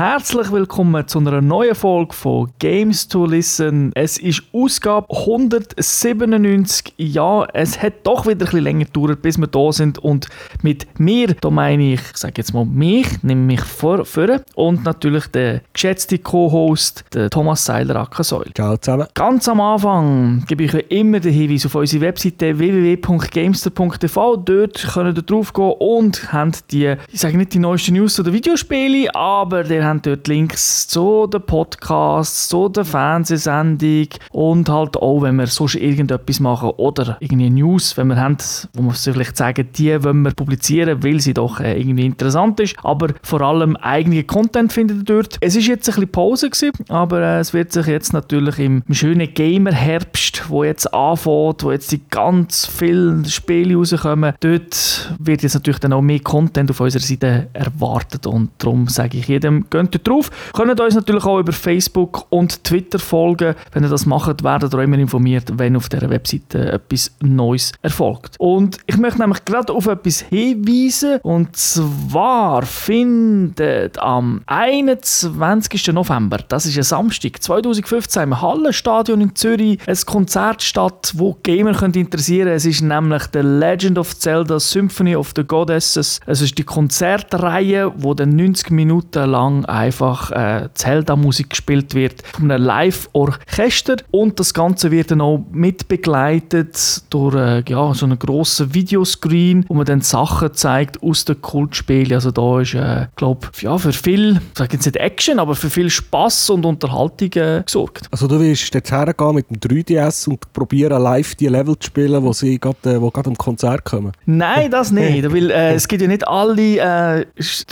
herzlich willkommen zu einer neuen Folge von Games to Listen. Es ist Ausgabe 197. Ja, es hat doch wieder ein bisschen länger gedauert, bis wir da sind. Und mit mir, da meine ich, ich sage jetzt mal mich, nehme mich vor, vor und natürlich der geschätzte Co-Host, der Thomas Seiler Ackersäul. Ciao zusammen. Ganz am Anfang gebe ich euch immer den Hinweis auf unsere Webseite www.gamester.tv. Dort könnt ihr drauf gehen und habt die, ich sage nicht die neuesten News zu den Videospielen, aber ihr habt dort Links zu den Podcasts, zu der Fernsehsendung und halt auch, wenn wir sonst irgendetwas machen oder irgendwie News, wenn wir haben, wo wir vielleicht sagen, die wollen wir publizieren, weil sie doch äh, irgendwie interessant ist, aber vor allem eigene Content findet ihr dort. Es ist jetzt ein bisschen Pause gewesen, aber äh, es wird sich jetzt natürlich im schönen Gamer-Herbst, wo jetzt anfängt, wo jetzt die ganz vielen Spiele rauskommen, dort wird jetzt natürlich dann auch mehr Content auf unserer Seite erwartet und darum sage ich jedem, geht drauf. Könnt uns natürlich auch über Facebook und Twitter folgen. Wenn ihr das macht, werdet ihr immer informiert, wenn auf dieser Webseite etwas Neues erfolgt. Und ich möchte nämlich gerade auf etwas hinweisen und zwar findet am 21. November, das ist ein Samstag 2015 im Hallenstadion in Zürich ein Konzert statt, wo Gamer können interessieren. Es ist nämlich The Legend of Zelda Symphony of the Goddesses. Es ist die Konzertreihe, wo dann 90 Minuten lang einfach äh, Zelda-Musik gespielt wird von einem Live-Orchester und das Ganze wird dann auch mitbegleitet durch äh, ja, so einen grossen Videoscreen, wo man dann Sachen zeigt aus den Kultspielen. Also da ist, äh, glaube ja, für viel, ich sage jetzt nicht Action, aber für viel Spaß und Unterhaltung äh, gesorgt. Also du willst jetzt hergehen mit dem 3DS und probieren live die Level zu spielen, wo sie gerade äh, wo am Konzert kommen? Nein, das nicht, weil äh, es gibt ja nicht alle äh,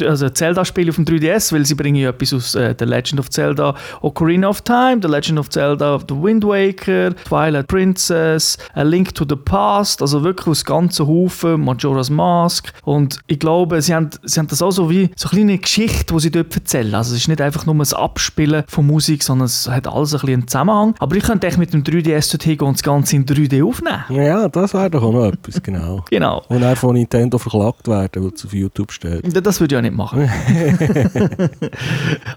also Zelda-Spiele auf dem 3DS, weil sie bringen ja etwas aus äh, The Legend of Zelda Ocarina of Time, The Legend of Zelda The Wind Waker, Twilight Princess, A Link to the Past, also wirklich aus ganzen Haufen, Majora's Mask und ich glaube, sie haben, sie haben das auch so wie so eine kleine Geschichte, die sie dort erzählen. Also es ist nicht einfach nur ein Abspielen von Musik, sondern es hat alles ein bisschen einen Zusammenhang. Aber ich könnte echt mit dem 3DS dort hingehen und das Ganze in 3D aufnehmen. Ja, das wäre doch auch noch etwas, genau. Genau. Und er von Nintendo verklagt werden, weil es auf YouTube steht. Das würde ich ja nicht machen.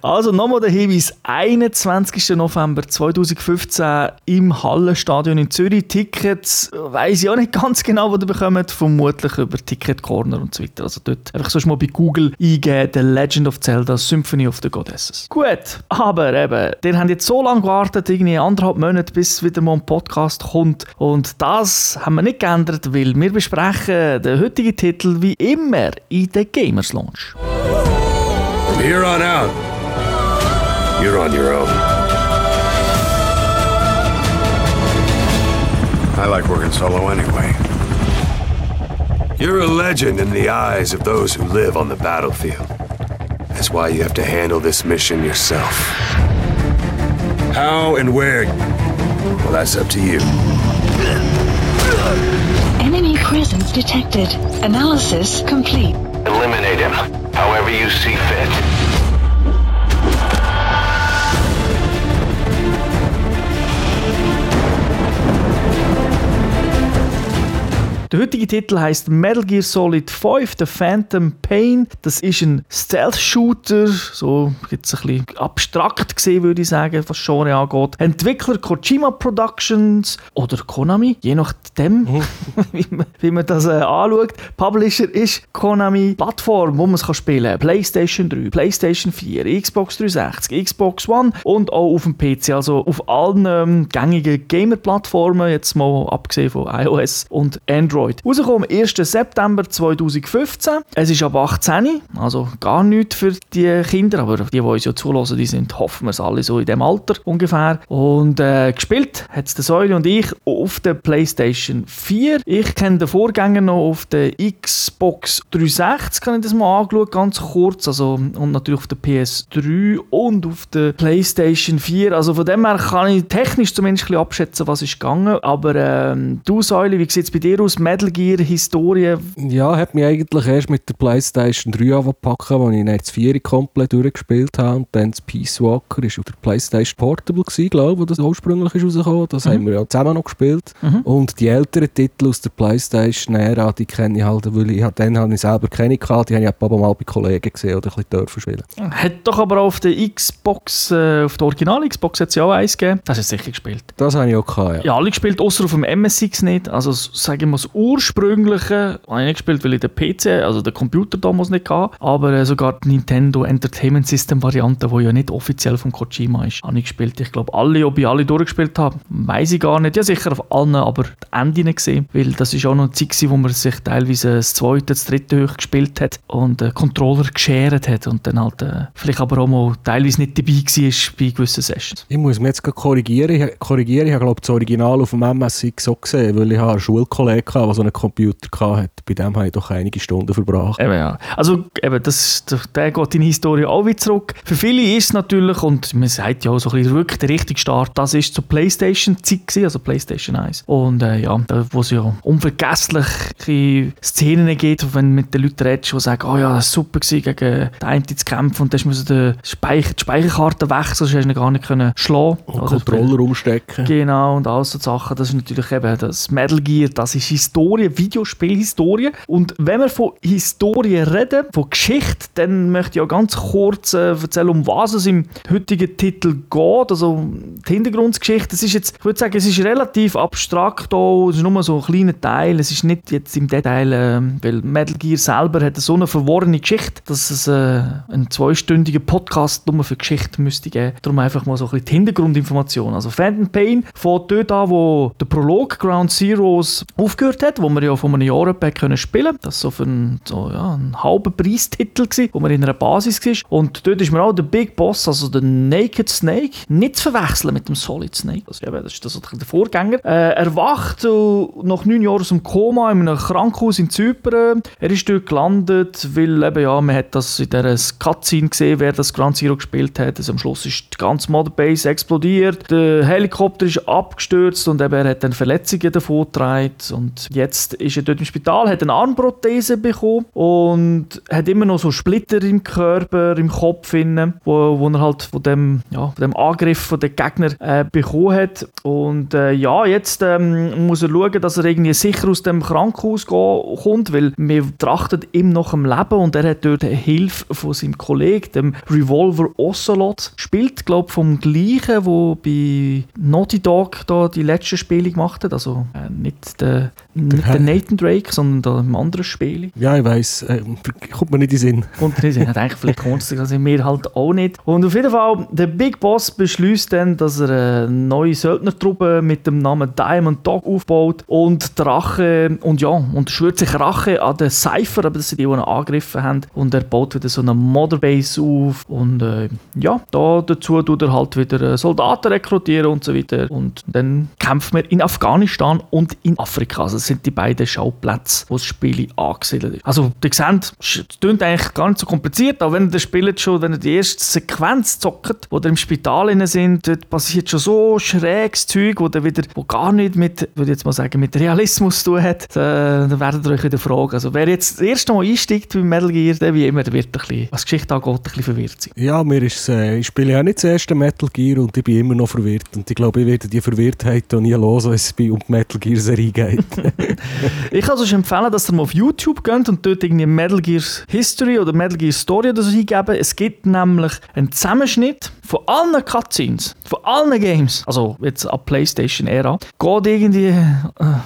also nochmal der Hinweis: 21. November 2015 im Hallenstadion in Zürich. Tickets weiß ich auch nicht ganz genau, wo ihr bekommt. Vermutlich über Ticket Corner und so weiter. Also dort einfach sonst mal bei Google eingeben: The Legend of Zelda Symphony of the Goddesses. Gut, aber eben, ihr habt jetzt so lange gewartet, irgendwie anderthalb Monate, bis wieder mal ein Podcast kommt. Und das haben wir nicht geändert, weil wir besprechen den heutigen Titel wie immer in der Gamers Lounge. From here on out, you're on your own. I like working solo anyway. You're a legend in the eyes of those who live on the battlefield. That's why you have to handle this mission yourself. How and where? Well, that's up to you. Enemy presence detected. Analysis complete. Eliminate him, you see fit. Der heutige Titel heißt Metal Gear Solid 5, The Phantom Pain. Das ist ein Stealth-Shooter, so jetzt ein bisschen abstrakt gesehen, würde ich sagen, was Genre angeht. Entwickler Kojima Productions oder Konami, je nachdem, wie, man, wie man das äh, anschaut. Publisher ist Konami. Plattform, wo man es spielen kann, PlayStation 3, PlayStation 4, Xbox 360, Xbox One und auch auf dem PC, also auf allen ähm, gängigen Gamer-Plattformen, jetzt mal abgesehen von iOS und Android. Rausgekommen am 1. September 2015. Es ist ab 18, also gar nichts für die Kinder, aber die, die uns ja zulassen, die sind, hoffen wir es alle so in dem Alter ungefähr. Und äh, gespielt hat es der Säule und ich auf der PlayStation 4. Ich kenne den Vorgänger noch auf der Xbox 360, kann ich das mal angeschaut, ganz kurz. Also, und natürlich auf der PS3 und auf der PlayStation 4. Also von dem her kann ich technisch zumindest ein bisschen abschätzen, was ist gegangen. Aber ähm, du Säule, wie sieht es bei dir aus? Metal Gear Historie? Ja, hat mich eigentlich erst mit der Playstation 3 angepackt, als ich das 4 komplett durchgespielt habe und dann das Peace Walker ist auf der Playstation Portable gewesen, glaube ich, wo das ursprünglich ist rausgekommen. Das haben wir ja zusammen noch gespielt. Und die älteren Titel aus der Playstation-Ära, die kenne ich halt, weil ich dann habe ich selber keine gehabt, die habe ich ein paar Mal bei Kollegen gesehen oder ein bisschen dürfen spielen. Hat doch aber auch auf der Xbox, äh, auf der Original Xbox hat es ja auch eins gegeben. Das hast du sicher gespielt. Das habe ich auch gehabt, ja. Ja, alle gespielt, außer auf dem MSX nicht. Also sagen wir das ursprüngliche habe ich nicht gespielt, weil ich den PC, also den Computer damals nicht hatte. Aber äh, sogar die Nintendo Entertainment System Variante, die ja nicht offiziell von Kojima ist, habe ich gespielt. Ich glaube, alle, ob ich alle durchgespielt habe, weiß ich gar nicht. Ja, sicher auf allen, aber die Ende nicht gesehen. Weil das ist auch noch eine Zeit, wo man sich teilweise das zweite, das dritte hoch gespielt hat und äh, Controller geschert hat und dann halt äh, vielleicht aber auch mal teilweise nicht dabei war bei gewissen Sessions. Ich muss mich jetzt korrigieren. Ich, korrigieren. ich habe glaube das Original auf dem MSX so gesehen, weil ich habe einen Schulkollegen hatte, der so einen Computer hatte. Bei dem habe ich doch einige Stunden verbracht. Eben, ja. Also, eben, das, der geht in die Historie auch wieder zurück. Für viele ist es natürlich, und man sagt ja auch so ein bisschen wirklich der richtige Start, das ist zur Playstation-Zeit also Playstation 1. Und äh, ja, da, wo es ja unvergessliche Szenen gibt, wenn mit den Leuten redest, die sagen, oh ja, das war super gewesen, gegen den einen zu kämpfen und dann musst du die, Speicher, die Speicherkarte wechseln, sonst hast du ihn gar nicht können schlagen Und Controller umstecken. Genau, und all so Sachen. Das ist natürlich eben das Metal Gear, das ist Historie, Videospielhistorie. Und wenn wir von Historie reden, von Geschichte, dann möchte ich auch ganz kurz äh, erzählen, um was es im heutigen Titel geht. Also die Hintergrundgeschichte. Es ist jetzt, ich würde sagen, es ist relativ abstrakt auch. Es ist nur so ein kleiner Teil. Es ist nicht jetzt im Detail, äh, weil Metal Gear selber hat so eine verworrene Geschichte, dass es äh, einen zweistündigen Podcast nur für Geschichte müsste geben. Darum einfach mal so ein bisschen die Hintergrundinformation. Also Phantom Pain von dort an, wo der Prolog Ground Zeroes aufgehört hat, wo wir ja von einem Jahr etwa können spielen. Das war so für einen, so, ja, einen halben Preistitel, gewesen, wo man in einer Basis war. Und dort ist mir auch der Big Boss, also der Naked Snake, nicht zu verwechseln mit dem Solid Snake. Also, eben, das ist das, der Vorgänger. Äh, er wacht äh, nach neun Jahren aus dem Koma in einem Krankenhaus in Zypern. Er ist dort gelandet, weil eben, ja, man hat das in dieser Cutscene gesehen, wer das Ground Zero gespielt hat. Also am Schluss ist die ganze Motherbase explodiert, der Helikopter ist abgestürzt und eben, er hat dann Verletzungen davon getragen. Und jetzt ist er dort im Spital, hat eine Armprothese bekommen und hat immer noch so Splitter im Körper, im Kopf, innen, wo, wo er halt von dem, ja, von dem Angriff von den Gegner äh, bekommen hat. Und äh, ja, jetzt ähm, muss er schauen, dass er irgendwie sicher aus dem Krankenhaus kommt, weil wir trachtet ihm noch am Leben und er hat dort Hilfe von seinem Kollegen, dem Revolver Ocelot, spielt, glaube ich, vom gleichen, wo bei Naughty Dog da die letzten Spiele gemacht hat. Also äh, nicht der, nicht der Nathan Drake, sondern da im anderen Spiel. Ja, ich weiss. Äh, kommt mir nicht in den Sinn. Und drin sind. Hat eigentlich vielleicht kommt es also mir halt auch nicht. Und auf jeden Fall, der Big Boss beschließt dann, dass er eine neue Söldnertruppe mit dem Namen Diamond Dog aufbaut und die Rache, und ja, und schwört sich Rache an den Cypher, aber das sind die, die ihn angegriffen haben. Und er baut wieder so eine Motherbase auf. Und äh, ja, da dazu tut er halt wieder äh, Soldaten rekrutieren und so weiter. Und dann kämpft man in Afghanistan und in Afrika. Also das sind die beiden Schauplätze, wo das Spiel angesiedelt ist. Also, ihr seht, es klingt eigentlich gar nicht so kompliziert, aber wenn ihr das spielt schon, wenn ihr die erste Sequenz zockt, wo ihr im Spital inne sind, dort passiert schon so schräges Zeug, wo ihr wieder, wo gar nicht mit, würde jetzt mal sagen, mit Realismus zu tun hat, dann, dann werdet ihr euch wieder fragen. Also, wer jetzt das erste Mal einsteigt bei Metal Gear, der wie immer, der wird ein bisschen, was Geschichte angeht, ein bisschen verwirrt sein. Ja, mir ist äh, ich spiele ja nicht das erste Metal Gear und ich bin immer noch verwirrt. Und ich glaube, ich werde die Verwirrtheit auch nie los, wenn es bei um die Metal Gear Serie geht. Ich kann euch empfehlen, dass ihr mal auf YouTube geht und dort irgendwie Metal Gear History oder Metal Gear Story oder so eingeben. Es gibt nämlich einen Zusammenschnitt von allen Cutscenes, von allen Games, also jetzt ab PlayStation-Ära, geht irgendwie, äh,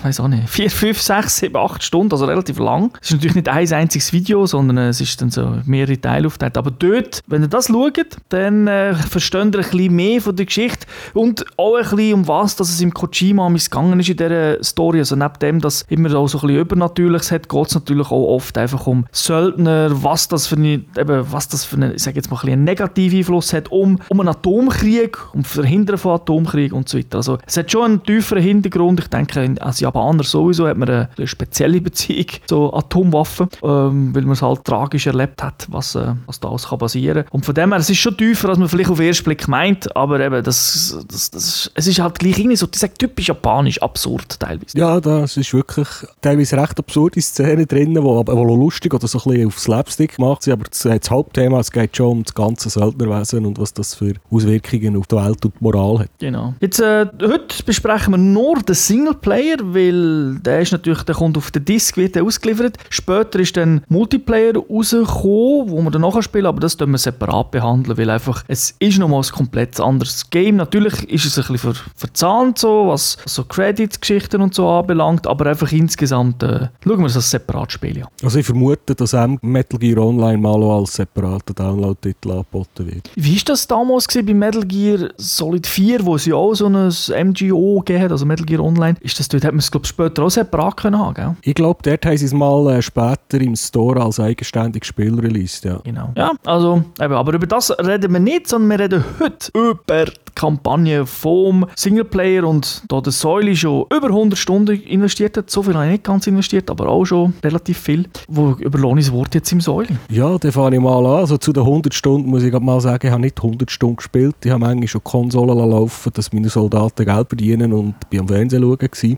weiß auch nicht, 4, 5, 6, 7, 8 Stunden, also relativ lang. Es ist natürlich nicht ein einziges Video, sondern äh, es ist dann so mehrere Teile aufgeteilt. Aber dort, wenn ihr das schaut, dann äh, versteht ihr ein bisschen mehr von der Geschichte und auch ein bisschen um was, dass es im Kojima missgegangen ist in dieser Story. Also neben dem, dass immer auch so ein bisschen Übernatürliches hat, geht es natürlich auch oft einfach um Söldner, was das für eine, eben, was das für eine, ich sage jetzt mal ein bisschen einen negativen Einfluss hat, um, um um einen Atomkrieg, um das Verhindern von Atomkrieg und so weiter. Also es hat schon einen tieferen Hintergrund. Ich denke, als Japaner sowieso hat man eine, eine spezielle Beziehung zu Atomwaffen, ähm, weil man es halt tragisch erlebt hat, was, äh, was daraus kann passieren kann. Und von dem her, es ist schon tiefer, als man vielleicht auf den ersten Blick meint, aber eben, das, das, das, es ist halt gleich irgendwie so, ich sage, typisch japanisch, absurd teilweise. Ja, das ist wirklich teilweise recht absurde Szenen drin, die aber lustig oder so ein bisschen auf Slapstick gemacht sind, aber das, das Hauptthema, es geht schon um das ganze Söldnerwesen und was das für Auswirkungen auf die Welt und die Moral hat. Genau. Jetzt, äh, heute besprechen wir nur den Singleplayer, weil der ist natürlich, der kommt auf den Disc, wird der ausgeliefert. Später ist dann Multiplayer rausgekommen, wo man dann nachher spielen, aber das tun wir separat behandeln, weil einfach, es ist nochmal ein komplett anderes Game. Natürlich ist es ein bisschen ver verzahnt so, was so Credits-Geschichten und so anbelangt, aber einfach insgesamt äh, schauen wir es als separat Spiel an. Also ich vermute, dass auch Metal Gear Online mal auch als separater Download-Titel angeboten wird. Wie war das damals gewesen bei Metal Gear Solid 4, wo es ja auch so ein MGO gegeben hat, also Metal Gear Online? Ist das dort, hat man es glaube später auch separat können haben, gell? Ich glaube, dort haben sie es mal äh, später im Store als eigenständiges Spiel released, ja. Genau. Ja, also, eben, aber über das reden wir nicht, sondern wir reden heute über die Kampagne vom Singleplayer und da der Säule schon über 100 Stunden investiert hat. So viel habe ich nicht ganz investiert, aber auch schon relativ viel. Wo überlohne ich das Wort jetzt im Säule? Ja, dann fange ich mal an. Also zu den 100 Stunden muss ich mal sagen, ich habe nicht 100 Stunden gespielt. Ich habe manchmal schon Konsolen laufen, dass meine Soldaten Geld verdienen und bin am Fernsehen schauen.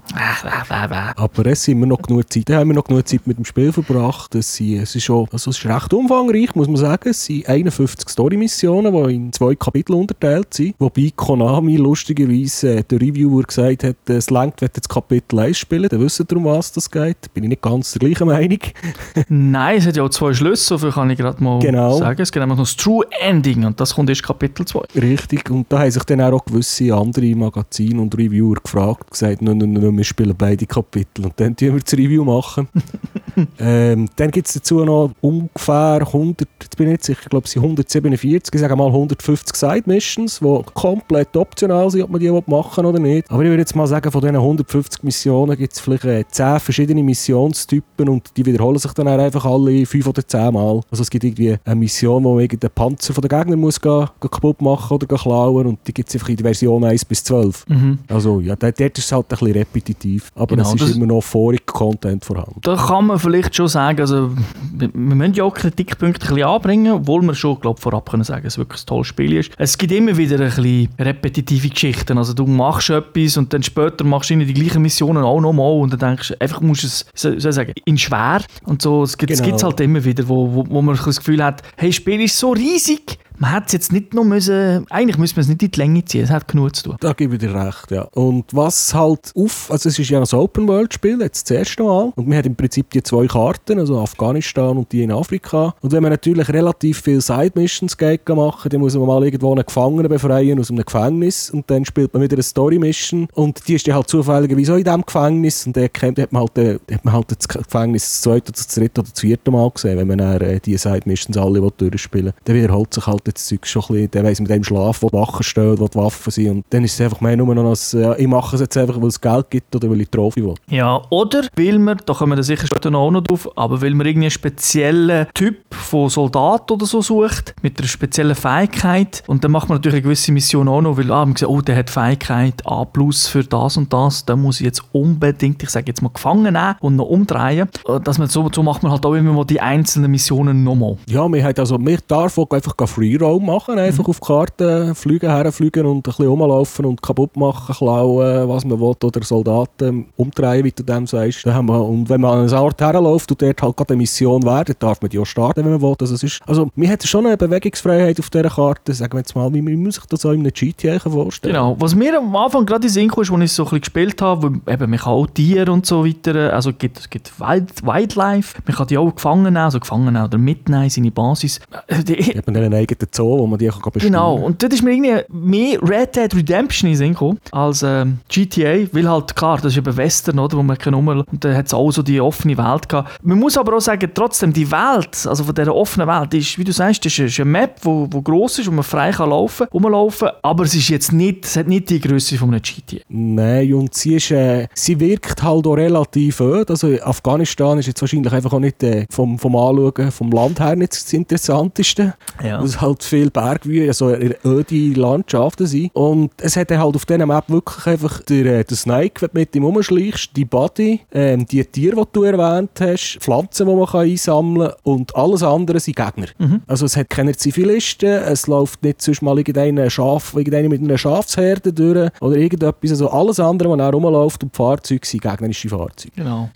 Aber es sind wir noch genug Zeit. Da haben wir noch genug Zeit mit dem Spiel verbracht. Es, sind, es, ist, schon, also es ist recht umfangreich, muss man sagen. Es sind 51 Story-Missionen, die in zwei Kapitel unterteilt sind. Wobei Konami lustigerweise äh, der Reviewer gesagt hat, es längt, wenn das Kapitel 1 spielen, dann wissen wir, um was das geht. Bin ich nicht ganz der gleichen Meinung. Nein, es hat ja auch zwei Schlüsse, so viel kann ich gerade mal Genau. sagen. Es gibt nämlich noch das True Ending und das kommt erst Kapitel 2. Richtig, und da haben sich dann auch gewisse andere Magazine und Reviewer gefragt, gesagt, nein, nein, nein, wir spielen beide Kapitel und dann tun wir das Review machen. ähm, dann gibt es dazu noch ungefähr 100, jetzt bin ich nicht sicher, ich glaube es sind 147, ich sage mal 150 Side-Missions, die komplett optional sind, ob man die machen oder nicht. Aber ich würde jetzt mal sagen, von diesen 150 Missionen gibt es vielleicht äh, 10 verschiedene Missionstypen und die wiederholen sich dann auch einfach alle 5 oder 10 Mal. Also es gibt irgendwie eine Mission, wo man irgendeinen Panzer von den Gegnern muss gehen, gehen kaputt machen oder klauen und die gibt es einfach in der Version 1 bis 12. Also ja, dort ist es halt ein bisschen repetitiv, aber Genau, es ist immer noch vorig Content vorhanden. Da kann man vielleicht schon sagen, also wir, wir müssen ja auch Kritikpunkte ein bisschen anbringen, obwohl wir schon glaub, vorab können sagen, dass es wirklich ein tolles Spiel ist. Es gibt immer wieder ein bisschen repetitive Geschichten. Also du machst etwas und dann später machst du die gleichen Missionen auch nochmal und dann denkst du, einfach musst du es, soll ich sagen, in schwer. Und so, es gibt es Genau. halt immer wieder, wo, wo, wo man das Gefühl hat, hey, das Spiel ist so riesig, man hätte es jetzt nicht noch müssen, eigentlich müsste man es nicht in die Länge ziehen, es hat genug zu tun. Da gebe ich dir recht, ja. Und was halt auf, also es ist ja ein Open-World-Spiel, jetzt das erste Mal. Und man hat im Prinzip die zwei Karten, also Afghanistan und die in Afrika. Und wenn man natürlich relativ viele Side-Missions machen, dann muss man mal irgendwo einen Gefangenen befreien aus einem Gefängnis. Und dann spielt man wieder eine Story-Mission. Und die ist dann halt zufälligerweise auch in diesem Gefängnis. Und dann hat man halt, äh, hat man halt das Gefängnis das zweite, das dritte oder das vierte Mal gesehen, wenn man dann, äh, die Side-Missions alle will durchspielen Dann wiederholt sich halt das Zeug schon ein bisschen. Dann weiss man dem Schlaf, wo die Wachen stehen, wo die Waffen sind. Und dann ist es einfach mehr nur noch, als, ja, ich mache es jetzt einfach, weil es Geld gibt oder weil ich Trophy will. Ja, oder weil wir, da kommen wir dann sicher später noch auch noch drauf, aber weil man irgendwie einen speziellen Typ von Soldat oder so sucht, mit einer speziellen Fähigkeit und dann macht man natürlich eine gewisse Mission auch noch, weil ah, man sieht, oh, der hat Fähigkeit A plus für das und das, da muss ich jetzt unbedingt, ich sage jetzt mal, gefangen nehmen und noch umdrehen. Dass man so, so macht man halt auch immer mal die einzelnen Missionen nochmal. Ja, wir, haben also, wir darf auch einfach Free Roam machen, einfach Mhm. auf die Karte fliegen, herfliegen und ein bisschen rumlaufen und kaputt machen, klauen, was man will, oder Soldaten umdrehen, wie du dem sagst. Wir, und wenn man an einen Ort herläuft und dort halt gerade eine Mission wäre, dann darf man die auch starten, wenn man will. Also, es ist, also wir hätten schon eine Bewegungsfreiheit auf dieser Karte, sagen wir jetzt mal, wie man sich das auch in einem GTA vorstellen Genau. Was mir am Anfang gerade in Sinn kam, ist, als ich so ein bisschen gespielt habe, weil eben, man kann auch Tiere und so weiter, also es gibt, es gibt Wild, Wildlife, man kann die auch gefangen nehmen, also gefangen nehmen oder mitnehmen in seine Basis. Äh, die- Hat man dann einen eigenen Zoo, wo man die kann besteuern Genau, und dort ist mir irgendwie mehr Red Dead Redemption in den Sinn gekommen als ähm, GTA, weil halt, klar, das ist eben Western, oder, wo man kann rum und dann hat es auch so die offene Welt gehabt. Man muss aber auch sagen, trotzdem, die Welt, also von dieser offenen Welt, die ist, wie du sagst, das ist eine- Map, wo, wo gross ist, wo man frei kann laufen, rumlaufen, aber es ist jetzt nicht, es hat nicht die Größe von einem GTA. Nein, und sie, ist, äh, sie wirkt halt auch relativ öd. Also Afghanistan ist jetzt wahrscheinlich einfach auch nicht äh, vom, vom Anschauen vom Land her nicht das Interessanteste. Ja. Was halt halt viele Bergwühe, also öde Landschaften sind. Und es hat halt auf dieser Map wirklich einfach der, äh, der Snake, wenn du mit ihm rumschleichst, die Body, ähm, die Tiere, die du erwähnt hast, Pflanzen, die man kann einsammeln kann und alles andere sind Gegner. Mhm. Also es hat keine Zivilisten, es läuft nicht sonst mal irgendein Schaf, irgendeine mit einer Schafsherde durch oder irgendetwas. Also alles andere, was auch rumläuft und die Fahrzeuge sind gegnerische Fahrzeuge. Genau.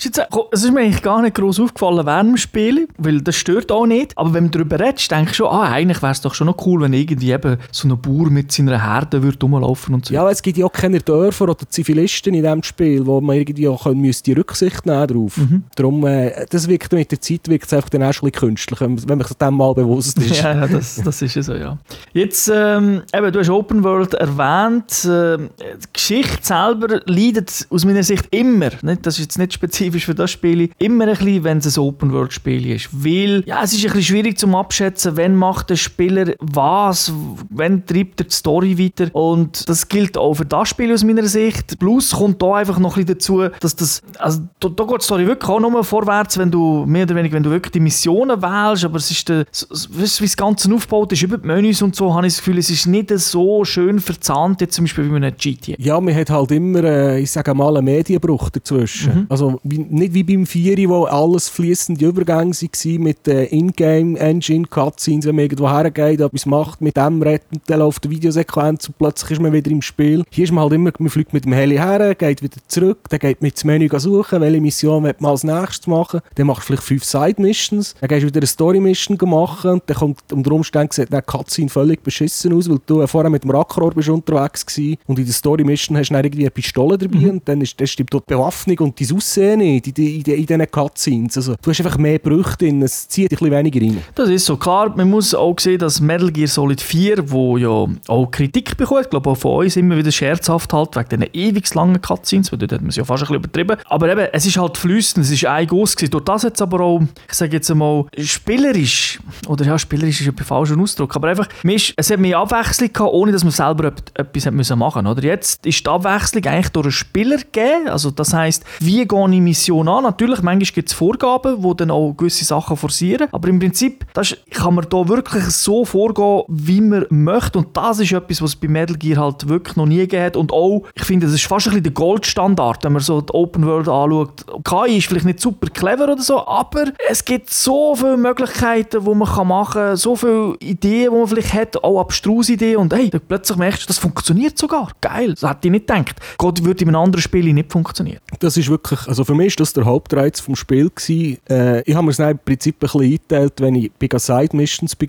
Es ist mir eigentlich gar nicht groß aufgefallen während dem Spiel, weil das stört auch nicht. Aber wenn du darüber redest, denke ich schon, ah, eigentlich wäre es doch schon noch cool, wenn irgendwie eben so ein Bauer mit seiner Herde würde rumlaufen und so. Ja, es gibt ja auch keine Dörfer oder Zivilisten in diesem Spiel, wo man irgendwie auch können, müsste Rücksicht nehmen drauf. Mhm. Darum, äh, das wirkt mit der Zeit wirkt es einfach dann auch schon ein bisschen künstlich, wenn man sich dem mal bewusst ist. Ja, ja das, das ist ja so, ja. Jetzt, ähm, eben, du hast Open World erwähnt. Ähm, die Geschichte selber leidet aus meiner Sicht immer, nicht, das ist jetzt nicht spezifisch für das Spiel, immer ein bisschen, wenn es ein Open World Spiel ist. Weil, ja, es ist ein bisschen schwierig zum Abschätzen, wenn macht der Spieler was, wenn treibt er die Story weiter. Und das gilt auch für das Spiel aus meiner Sicht. Plus kommt da einfach noch ein bisschen dazu, dass das, also da, da geht die Story wirklich auch nur vorwärts, wenn du, mehr oder weniger, wenn du wirklich die Missionen wählst, aber es ist, der, weißt du, wie das Ganze aufgebaut ist, über die Menüs und so, habe ich das Gefühl, es ist nicht so schön verzahnt, jetzt zum Beispiel wie man einem GTA. Ja, man hat halt immer, äh, ich sage mal, einen Medienbruch dazwischen. Also wie, nicht wie beim Vieri, wo alles fließende Übergänge waren mit den Ingame-Engine-Cutscenes, wenn man irgendwo hergeht, etwas macht, mit dem redet, dann läuft eine Videosequenz und plötzlich ist man wieder im Spiel. Hier ist man halt immer, man fliegt mit dem Heli her, geht wieder zurück, dann geht man ins Menü suchen, welche Mission man als nächstes machen. Dann machst du vielleicht fünf Side-Missions, dann gehst du wieder eine Story-Mission machen und dann kommt unter Umständen sieht der Cutscene völlig beschissen aus, weil du vorher mit dem Rackrohr bist unterwegs gewesen und in der Story-Mission hast du dann irgendwie eine Pistole dabei und dann, ist, dann stimmt dort die Bewaffnung und dein Aussehen nicht in, die- in, die- in diesen Cutscenes. Also, du hast einfach mehr Brüche drin, es zieht dich ein bisschen weniger rein. Das ist so. Klar, man muss auch sehen, dass Metal Gear Solid 4, wo ja auch Kritik bekommt, ich glaube auch von uns immer wieder scherzhaft halt, wegen diesen ewig langen Cutscenes, weil dort hat man es ja fast ein bisschen übertrieben. Aber eben, es ist halt flüssend, es ist ein Guss. Durch das jetzt aber auch, ich sage jetzt einmal, spielerisch, oder ja, spielerisch ist ein falscher Ausdruck, aber einfach, ist, es hat mehr Abwechslung gehabt, ohne dass man selber etwas hat müssen machen oder Jetzt ist die Abwechslung eigentlich durch einen Spieler gegeben, also das heisst, wie gehe ich Mission an? Natürlich, manchmal gibt es Vorgaben, die dann auch gewisse Sachen forcieren, aber im Prinzip das kann man da wirklich so vorgehen, wie man möchte und das ist etwas, was es bei Metal Gear halt wirklich noch nie gegeben hat und auch, ich finde, das ist fast ein bisschen der Goldstandard, wenn man so die Open World anschaut. KI ist vielleicht nicht super clever oder so, aber es gibt so viele Möglichkeiten, die man kann machen kann, so viele Ideen, die man vielleicht hat, auch abstruse Ideen und hey, dann plötzlich merkst du, das funktioniert sogar. Geil, das hätte ich nicht gedacht. Gott würde in einem anderen Spiel nicht funktionieren. Das ist wirklich, also für mich ist das der Hauptreiz vom Spiel gewesen. Äh, ich habe mir es im Prinzip ein bisschen eingeteilt, wenn ich bei Side Missions, bei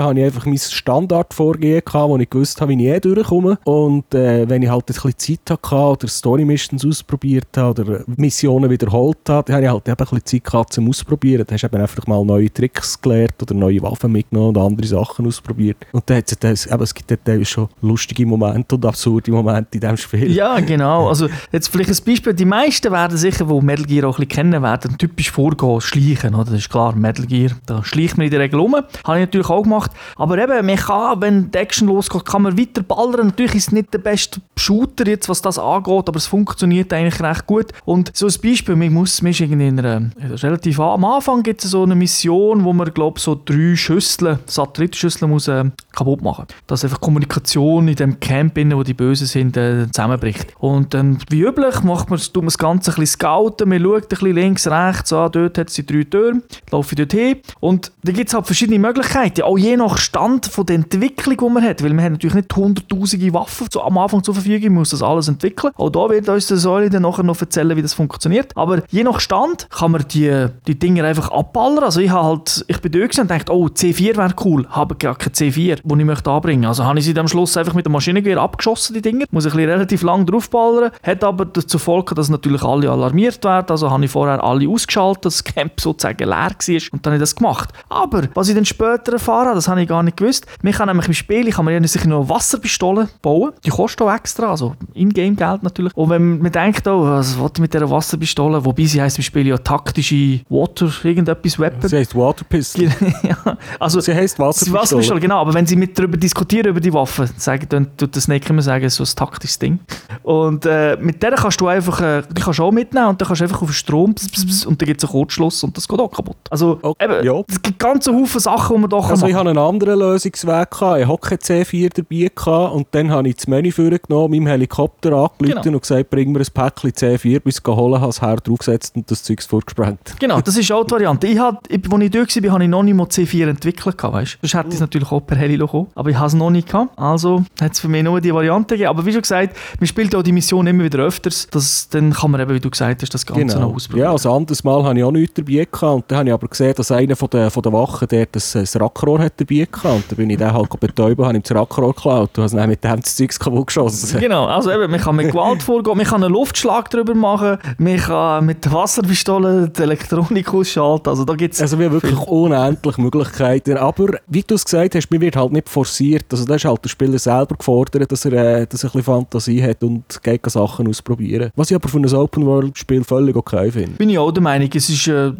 Grinden, habe ich einfach mein Standardvorgehen gehabt, wo ich gewusst habe, wie ich eh durchkomme. Und äh, wenn ich halt ein bisschen Zeit hatte oder Story Missions ausprobiert habe oder Missionen wiederholt habe, dann habe ich halt eben ein bisschen Zeit gehabt zum Ausprobieren. Dann hast du eben einfach mal neue Tricks gelernt oder neue Waffen mitgenommen und andere Sachen ausprobiert. Und dann hat es, eben, es gibt dann schon lustige Momente und absurde Momente in diesem Spiel. Ja, genau. Also jetzt vielleicht ein Beispiel. Die meisten werden sicher, die Metal Gear auch ein bisschen kennen werden, typisch vorgehen, schleichen. Oder? Das ist klar, Metal Gear, da schleicht man in der Regel um. Habe ich natürlich auch gemacht. Aber eben, man kann, wenn die Action losgeht, kann man weiter ballern. Natürlich ist es nicht der beste Shooter jetzt, was das angeht, aber es funktioniert eigentlich recht gut. Und so ein Beispiel, man muss, man ist irgendwie in einer, relativ am Anfang gibt es so eine Mission, wo man, glaube so drei Schüsseln, Satellitenschüsseln muss äh, kaputt machen. Dass einfach Kommunikation in dem Camp, innen, wo die Bösen sind, äh, zusammenbricht. Und dann, wie üblich, macht man, tut man das Ganze ein bisschen scouten, man schaut ein bisschen links, rechts, ah, dort hat es die drei Türen, laufe ich dort hin. Und da gibt es halt verschiedene Möglichkeiten, auch je nach Stand von der Entwicklung, die man hat, weil man hat natürlich nicht hunderttausende Waffen so am Anfang zur Verfügung, man muss das alles entwickeln. Auch da wird uns der Säule dann nachher noch erzählen, wie das funktioniert. Aber je nach Stand kann man die, die Dinger einfach abballern. Also ich, halt, ich bin da und dachte, oh, C4 wäre cool, habe gar kein C4, das ich möchte anbringen. Also habe ich sie am Schluss einfach mit dem Maschinengewehr abgeschossen, die Dinger. Muss bisschen relativ lang draufballern. Hat aber dazu Folge, dass natürlich alle alarmiert werden. Also habe ich vorher alle ausgeschaltet, dass das Camp sozusagen leer war und dann habe ich das gemacht. Aber was ich dann später erfahren habe, das habe ich gar nicht gewusst. Man kann nämlich im Spiel, ich kann mir ja sicher noch eine Wasserpistole bauen. Die kostet auch extra, also Ingame-Geld natürlich. Und wenn man denkt, oh, was will ich mit dieser Wasserpistole, wobei sie heisst im Spiel ja taktische Water, irgendetwas Weapon. Sie heisst Water Pistol. ja, also Sie heisst Wasserpistole. Wasserpistole, genau. Aber wenn sie mit darüber diskutieren, über die Waffen, sagen, dann tut das Snake immer sagen, so ein taktisches Ding. Und äh, mit der kannst du einfach, äh, die kannst du auch mitnehmen und dann kannst du einfach auf den Strom bzz, bzz, und dann gibt es einen Kurzschluss und das geht auch kaputt. Also Okay, eben, ja. es gibt ganz Haufen Sachen, die man doch Also machen habe anderen Lösungsweg gehabt. Ich hatte kein C4 dabei gehabt und dann habe ich das Menü vorgenommen, meinem Helikopter angerufen Genau. und gesagt, bring mir ein Päckchen C4, bis ich holen habe, das Herr draufgesetzt und das Zeug vorgesprengt. Genau, das ist auch die Variante. Ich ich, als ich dort war, habe ich noch nicht mal C4 entwickelt. gehabt, Weißt? Sonst hätte ich es natürlich auch per Heli kommen Aber ich habe es noch nicht gehabt. Also hat es für mich nur die Variante gegeben. Aber wie schon gesagt, man spielt auch die Mission immer wieder öfters. Das, dann kann man eben, wie du gesagt hast, das Ganze noch ausprobieren. Ja, also anderes Mal habe ich auch nichts dabei gehabt und dann habe ich aber gesehen, dass einer von der, von der Wachen der das, das Rackrohr hat dabei gehabt dann bin ich den halt betäuben, habe ihm das Rackrohr geklaut und habe dann mit dem das Zeug kaputt geschossen. Genau, also eben, man kann mit Gewalt vorgehen, man kann einen Luftschlag drüber machen, man kann mit der Wasserpistole die Elektronik ausschalten, also da gibt es... Also wir haben wirklich unendlich Möglichkeiten, aber wie du es gesagt hast, mir wird halt nicht forciert, also da ist halt der Spieler selber gefordert, dass er, äh, dass er ein bisschen Fantasie hat und geht Sachen ausprobieren. Was ich aber für ein Open-World-Spiel völlig okay finde. Bin ich auch der Meinung, es ist, äh,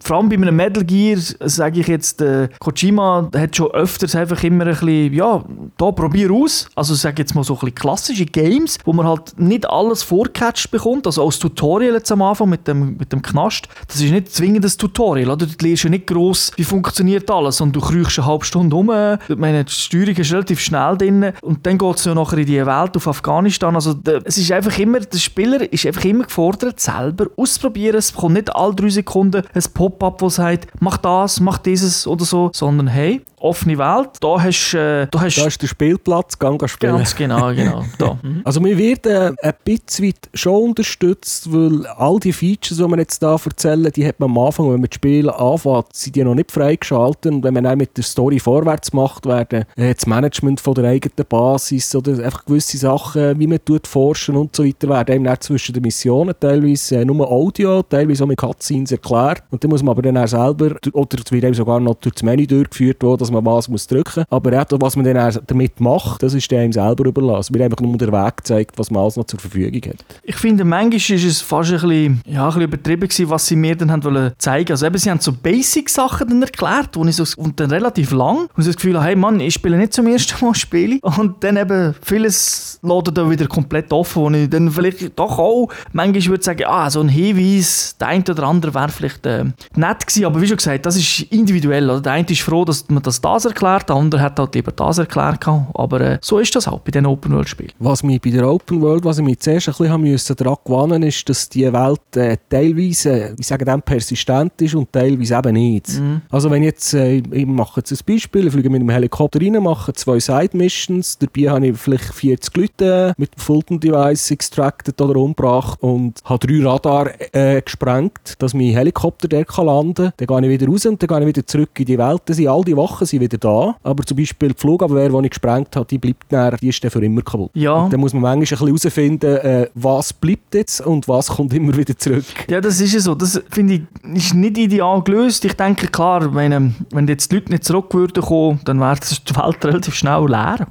vor allem bei einem Metal Gear, sage ich jetzt, äh, Kojima hat schon öfters einfach immer ein bisschen, ja, da probier aus. Also sage jetzt mal so ein bisschen klassische Games, wo man halt nicht alles vorgecatcht bekommt, also das Tutorial jetzt am Anfang mit dem, mit dem Knast, das ist nicht zwingend ein Tutorial, oder? Du lernst ja nicht gross, wie funktioniert alles. Und du kriechst eine halbe Stunde um, ich meine, die Steuerung ist relativ schnell drin. Und dann geht es ja nachher in die Welt auf Afghanistan, also der, es ist einfach immer, der Spieler ist einfach immer gefordert, selber auszuprobieren, es kommt nicht alle drei Sekunden ein Pop-up, das sagt, mach das, mach dieses oder so, sondern hey, offene Welt, da hast äh, da hast Da ist der Spielplatz, gang spielen. ganz genau, genau, da. Mhm. Also wir werden ein bisschen schon unterstützt, weil all die Features, die wir jetzt da erzählen, die hat man am Anfang, wenn man das Spiel anfängt, sind die noch nicht freigeschaltet. Und wenn man dann mit der Story vorwärts macht, werden äh, das Management von der eigenen Basis oder einfach gewisse Sachen, wie man tut, forschen und so weiter, werden einem dann zwischen den Missionen teilweise äh, nur Audio, teilweise auch mit Cutscenes erklärt. Und dann muss man aber dann auch selber, oder es wird einem sogar noch durch das Menü durchgeführt, wo dass man was muss drücken muss. Aber auch, was man dann damit macht, das ist einem selber überlassen. Mir einfach nur der Weg gezeigt, was man alles noch zur Verfügung hat. Ich finde, manchmal ist es fast ein bisschen, ja, ein bisschen übertrieben gewesen, was sie mir dann haben wollen zeigen. Also sie haben so Basic-Sachen dann erklärt, wo ich so, und dann relativ lang, und so das Gefühl hey Mann, ich spiele nicht zum ersten Mal Spiele. Und dann eben, vieles lädt da wieder komplett offen, wo ich dann vielleicht doch auch manchmal würde sagen, ah, so ein Hinweis, der eine oder andere wäre vielleicht äh, nett gewesen, aber wie schon gesagt, das ist individuell. Oder? Der eine ist froh, dass man das das erklärt, der andere hat halt lieber das erklärt. Aber äh, so ist das halt bei den Open-World-Spielen. Was mich bei der Open World, was ich mich zuerst ein bisschen haben müssen daran gewannen ist, dass die Welt äh, teilweise, ich sage dann, persistent ist und teilweise eben nicht. Also wenn ich jetzt, äh, ich mache jetzt ein Beispiel, ich fliege mit einem Helikopter rein, mache zwei Side-Missions, dabei habe ich vielleicht 40 Leute mit dem Fulton-Device extracted oder umgebracht und habe drei Radar äh, gesprengt, dass mein Helikopter dort kann landen kann. Dann gehe ich wieder raus und dann gehe ich wieder zurück in die Welt. Dann sind all die Wachen sind wieder da, aber zum Beispiel die Flugabwehr, die ich gesprengt habe, die bleibt dann, die ist dann für immer kaputt. Ja. Und dann muss man manchmal ein bisschen herausfinden, äh, was bleibt jetzt und was kommt immer wieder zurück. Ja, das ist ja so. Das finde ich ist nicht ideal gelöst. Ich denke, klar, wenn, wenn jetzt die Leute nicht zurück würden kommen, dann wäre die Welt relativ schnell leer.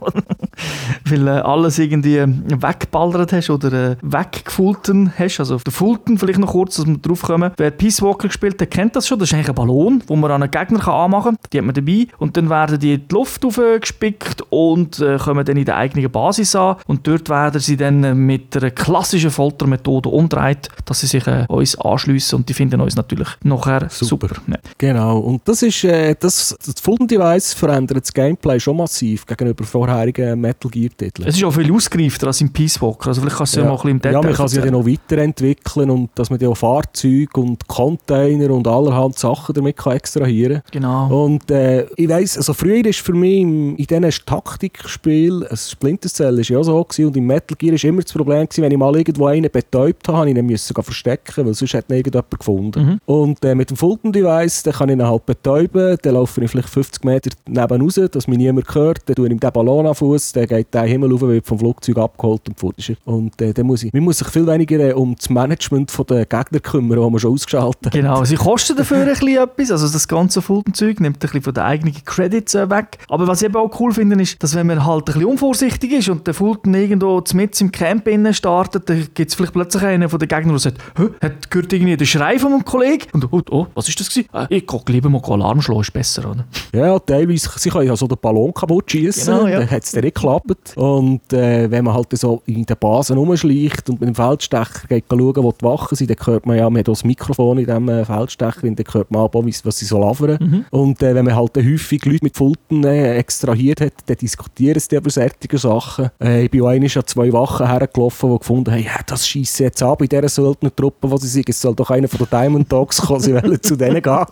Weil äh, alles irgendwie weggeballert hast oder äh, weggefulten hast. Also auf der Fulton vielleicht noch kurz, dass wir drauf kommen. Wer Peace Walker gespielt hat, kennt das schon. Das ist eigentlich ein Ballon, wo man an einen Gegner kann anmachen kann. Die hat man dabei. Und dann werden die in die Luft aufgespickt und äh, kommen dann in der eigenen Basis an. Und dort werden sie dann äh, mit einer klassischen Foltermethode umdreht, dass sie sich äh, uns anschliessen und die finden uns natürlich nachher super. Super. Ja. Genau, und das ist, äh, das, das Fulton-Device verändert das Gameplay schon massiv gegenüber vorherigen Metal Gear-Titeln. Es ist auch viel ausgereifter als im Peace Walker. Also vielleicht kannst du ja, mal ein bisschen im Detail ja, man kann sie ja noch weiterentwickeln und dass man auch Fahrzeuge und Container und allerhand Sachen damit kann extrahieren Genau. Und äh, ich weiss, also früher ist für mich in diesen Taktikspielen, ein Splinter Cell ist ja auch so gewesen, und im Metal Gear ist immer das Problem gewesen, wenn ich mal irgendwo einen betäubt habe, habe ich ihn müssen verstecken, weil sonst hat ihn irgendjemand gefunden. Mhm. Und äh, mit dem Fulton Device, dann kann ich ihn halt betäuben, dann laufe ich vielleicht 50 Meter neben raus, dass mich niemand hört, dann tue ich ihm den Ballon an Fuß, dann geht der Himmel rauf, wird vom Flugzeug abgeholt und fort. Und äh, dann muss ich, man muss sich viel weniger äh, um das Management der Gegner kümmern, die man schon ausgeschaltet hat. Genau, sie kosten dafür ein bisschen etwas, also das ganze Fulton-Zeug nimmt ein bisschen von den eigenen Credits äh, weg. Aber was ich eben auch cool finde, ist, dass wenn man halt ein bisschen unvorsichtig ist und der Fulton irgendwo mit im Camp innen startet, dann gibt es vielleicht plötzlich einen von den Gegnern, der sagt, Hä, hat gehört irgendwie den Schrei von einem Kollegen? Und oh, oh was ist das gewesen? Ah, ich gucke lieber mal Alarm schlagen, ist besser, oder? Ja, teilweise, sie können ja so den Ballon kaputt schießen, Genau, ja. dann hat es den nicht klappt. Und äh, wenn man halt so in den Basen rumschleicht und mit dem Feldstecher geht schauen, wo die Wachen sind, dann hört man ja, man hat auch das Mikrofon in diesem äh, Feldstecher, dann hört man aber, was sie so labern. Mhm. Und äh, wenn man halt dann häufig Leute mit Fulton äh, extrahiert hat, dann diskutieren sie über solche Sachen. Äh, ich bin auch an zwei Wachen hergelaufen, die gefunden haben, ja, das schießt jetzt ab in dieser Söldner-Truppe, wo sie sind. Es soll doch einer von den Diamond Dogs kommen, sie wollen zu denen gehen.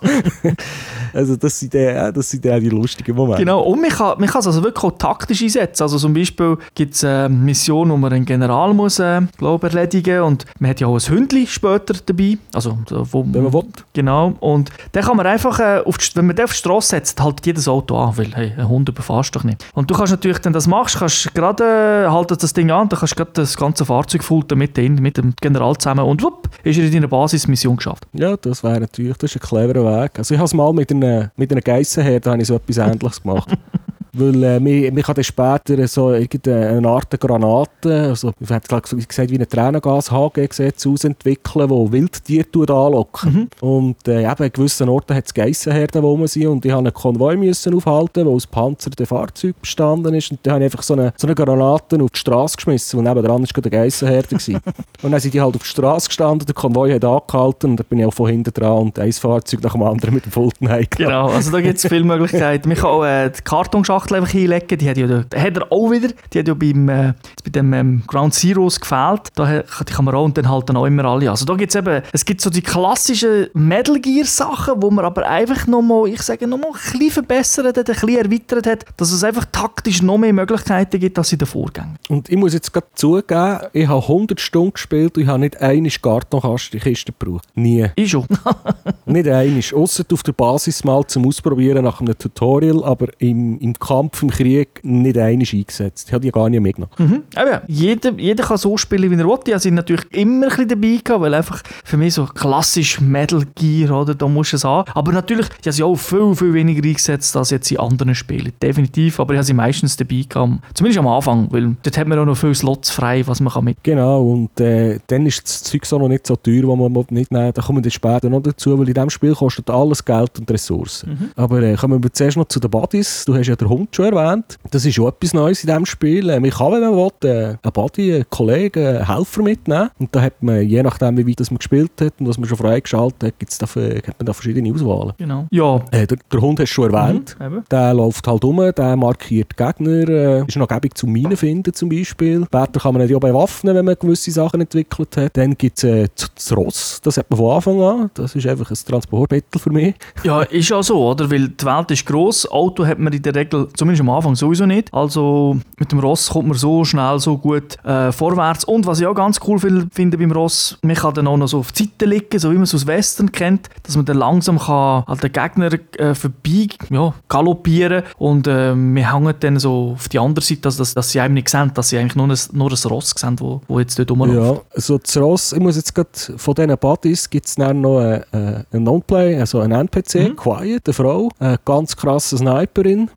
also das sind, die, das sind die, die lustigen Momente. Genau, und man kann, man kann es also wirklich auch taktisch einsetzen. Also zum Beispiel gibt es eine Mission, wo man einen General muss, äh, glaube erledigen und man hat ja auch ein Hündchen später dabei. Also, wo, Wenn man will. Genau, und dann kann man einfach, äh, auf die, wenn man den auf die Straße setzt, halt jedes Auto an, weil hey, ein Hund überfährst doch nicht. Und du kannst natürlich, wenn das machst, kannst gerade, äh, haltet das Ding an, dann kannst du gerade das ganze Fahrzeug fulten mit, den, mit dem General zusammen und wupp, ist er in deiner Basismission geschafft. Ja, das wäre natürlich, das ist ein cleverer Weg. Also ich habe es mal mit einer, mit einer Geissenherde, habe ich so etwas Ähnliches gemacht. Weil äh, man, man kann dann später so irgendeine Art Granate, also man hat glaub, ich gesagt, wie eine Tränengas-HG-Gesetz ausentwickeln, wo Wildtiere anlocken. Mhm. Und äh, eben an gewissen Orten hat es Geissenherden, wo man sind und ich musste einen Konvoi müssen aufhalten, der aus panzerten Fahrzeugen bestanden ist. Und dann habe ich einfach so eine, so eine Granate auf die Straße geschmissen und nebenan war gerade eine Geissenherde. und dann sind die halt auf die Straße gestanden, der Konvoi hat angehalten und dann bin ich auch von hinten dran und ein Fahrzeug nach dem anderen mit dem Fulton. Genau, also da gibt es viele Möglichkeiten. Man kann auch äh, die Kartonschachtel einfach einlegen, die hat, ja, da- hat er auch wieder, die hat ja beim, äh, bei dem ähm, Ground Zeroes gefehlt, da die kann man auch und dann halt dann auch immer alle. Also da gibt es eben, es gibt so die klassischen Metal Gear Sachen, wo man aber einfach nochmal, ich sage nochmal, ein bisschen verbessert hat, ein bisschen erweitert hat, dass es einfach taktisch noch mehr Möglichkeiten gibt als in den Vorgängen. Und ich muss jetzt gerade zugeben, ich habe 100 Stunden gespielt und ich habe nicht eine Kartonkiste gebraucht. Nie. Ich schon. Nicht einig. Ausser auf der Basis mal zum Ausprobieren nach einem Tutorial, aber im, im Kampf, im Krieg nicht einig eingesetzt. Ich habe die gar nicht mitgenommen. Mhm. Eben, jeder, jeder kann so spielen, wie er will. Ich sind natürlich immer ein bisschen dabei gehabt, weil einfach für mich so klassisch Metal Gear, oder, da musst du es haben. Aber natürlich, ich habe sie auch viel, viel weniger eingesetzt als jetzt in anderen Spielen. Definitiv, aber ich habe sie meistens dabei gehabt. Zumindest am Anfang, weil dort hat man auch noch viele Slots frei, was man kann mit. Genau, und äh, dann ist das Zeug so noch nicht so teuer, wo man nicht nehmen Da kommen wir später noch dazu, weil in diesem Spiel kostet alles Geld und Ressourcen. Aber äh, kommen wir zuerst noch zu den Buddies. Du hast ja den Hund schon erwähnt. Das ist schon etwas Neues in diesem Spiel. Äh, man kann, wenn man will, äh, einen Buddy, einen Kollegen, einen Helfer mitnehmen. Und da hat man, je nachdem, wie weit das man gespielt hat und was man schon freigeschaltet hat, gibt's dafür, hat man da verschiedene Auswahlen. Genau. Ja. Äh, der, der Hund hast du schon erwähnt. Mhm. Der läuft halt um, der markiert Gegner, äh, ist noch gäbig zum Minen finden zum Beispiel. Später kann man ihn ja bewaffnen, wenn man gewisse Sachen entwickelt hat. Dann gibt es äh, das das Ross, das hat man von Anfang an. Das ist einfach ein Transportmittel für mich. Ja, ist auch so, oder? Weil die Welt ist gross. Auto hat man in der Regel, zumindest am Anfang, sowieso nicht. Also mit dem Ross kommt man so schnell, so gut äh, vorwärts. Und was ich auch ganz cool finde beim Ross, man kann dann auch noch so auf die Seite liegen, so wie man es aus Western kennt, dass man dann langsam kann an den Gegner äh, vorbei ja, galoppieren und äh, wir hängen dann so auf die andere Seite, dass, dass, dass sie einem nicht sehen, dass sie eigentlich nur ein, nur ein Ross sehen, wo, wo jetzt dort rumläuft. Ja, also das Ross, ich muss jetzt gerade von diesen Buddies gibt es dann noch einen, äh, einen Non-Play, also einen NPC, Quiet, eine Frau, eine ganz krasse Sniperin,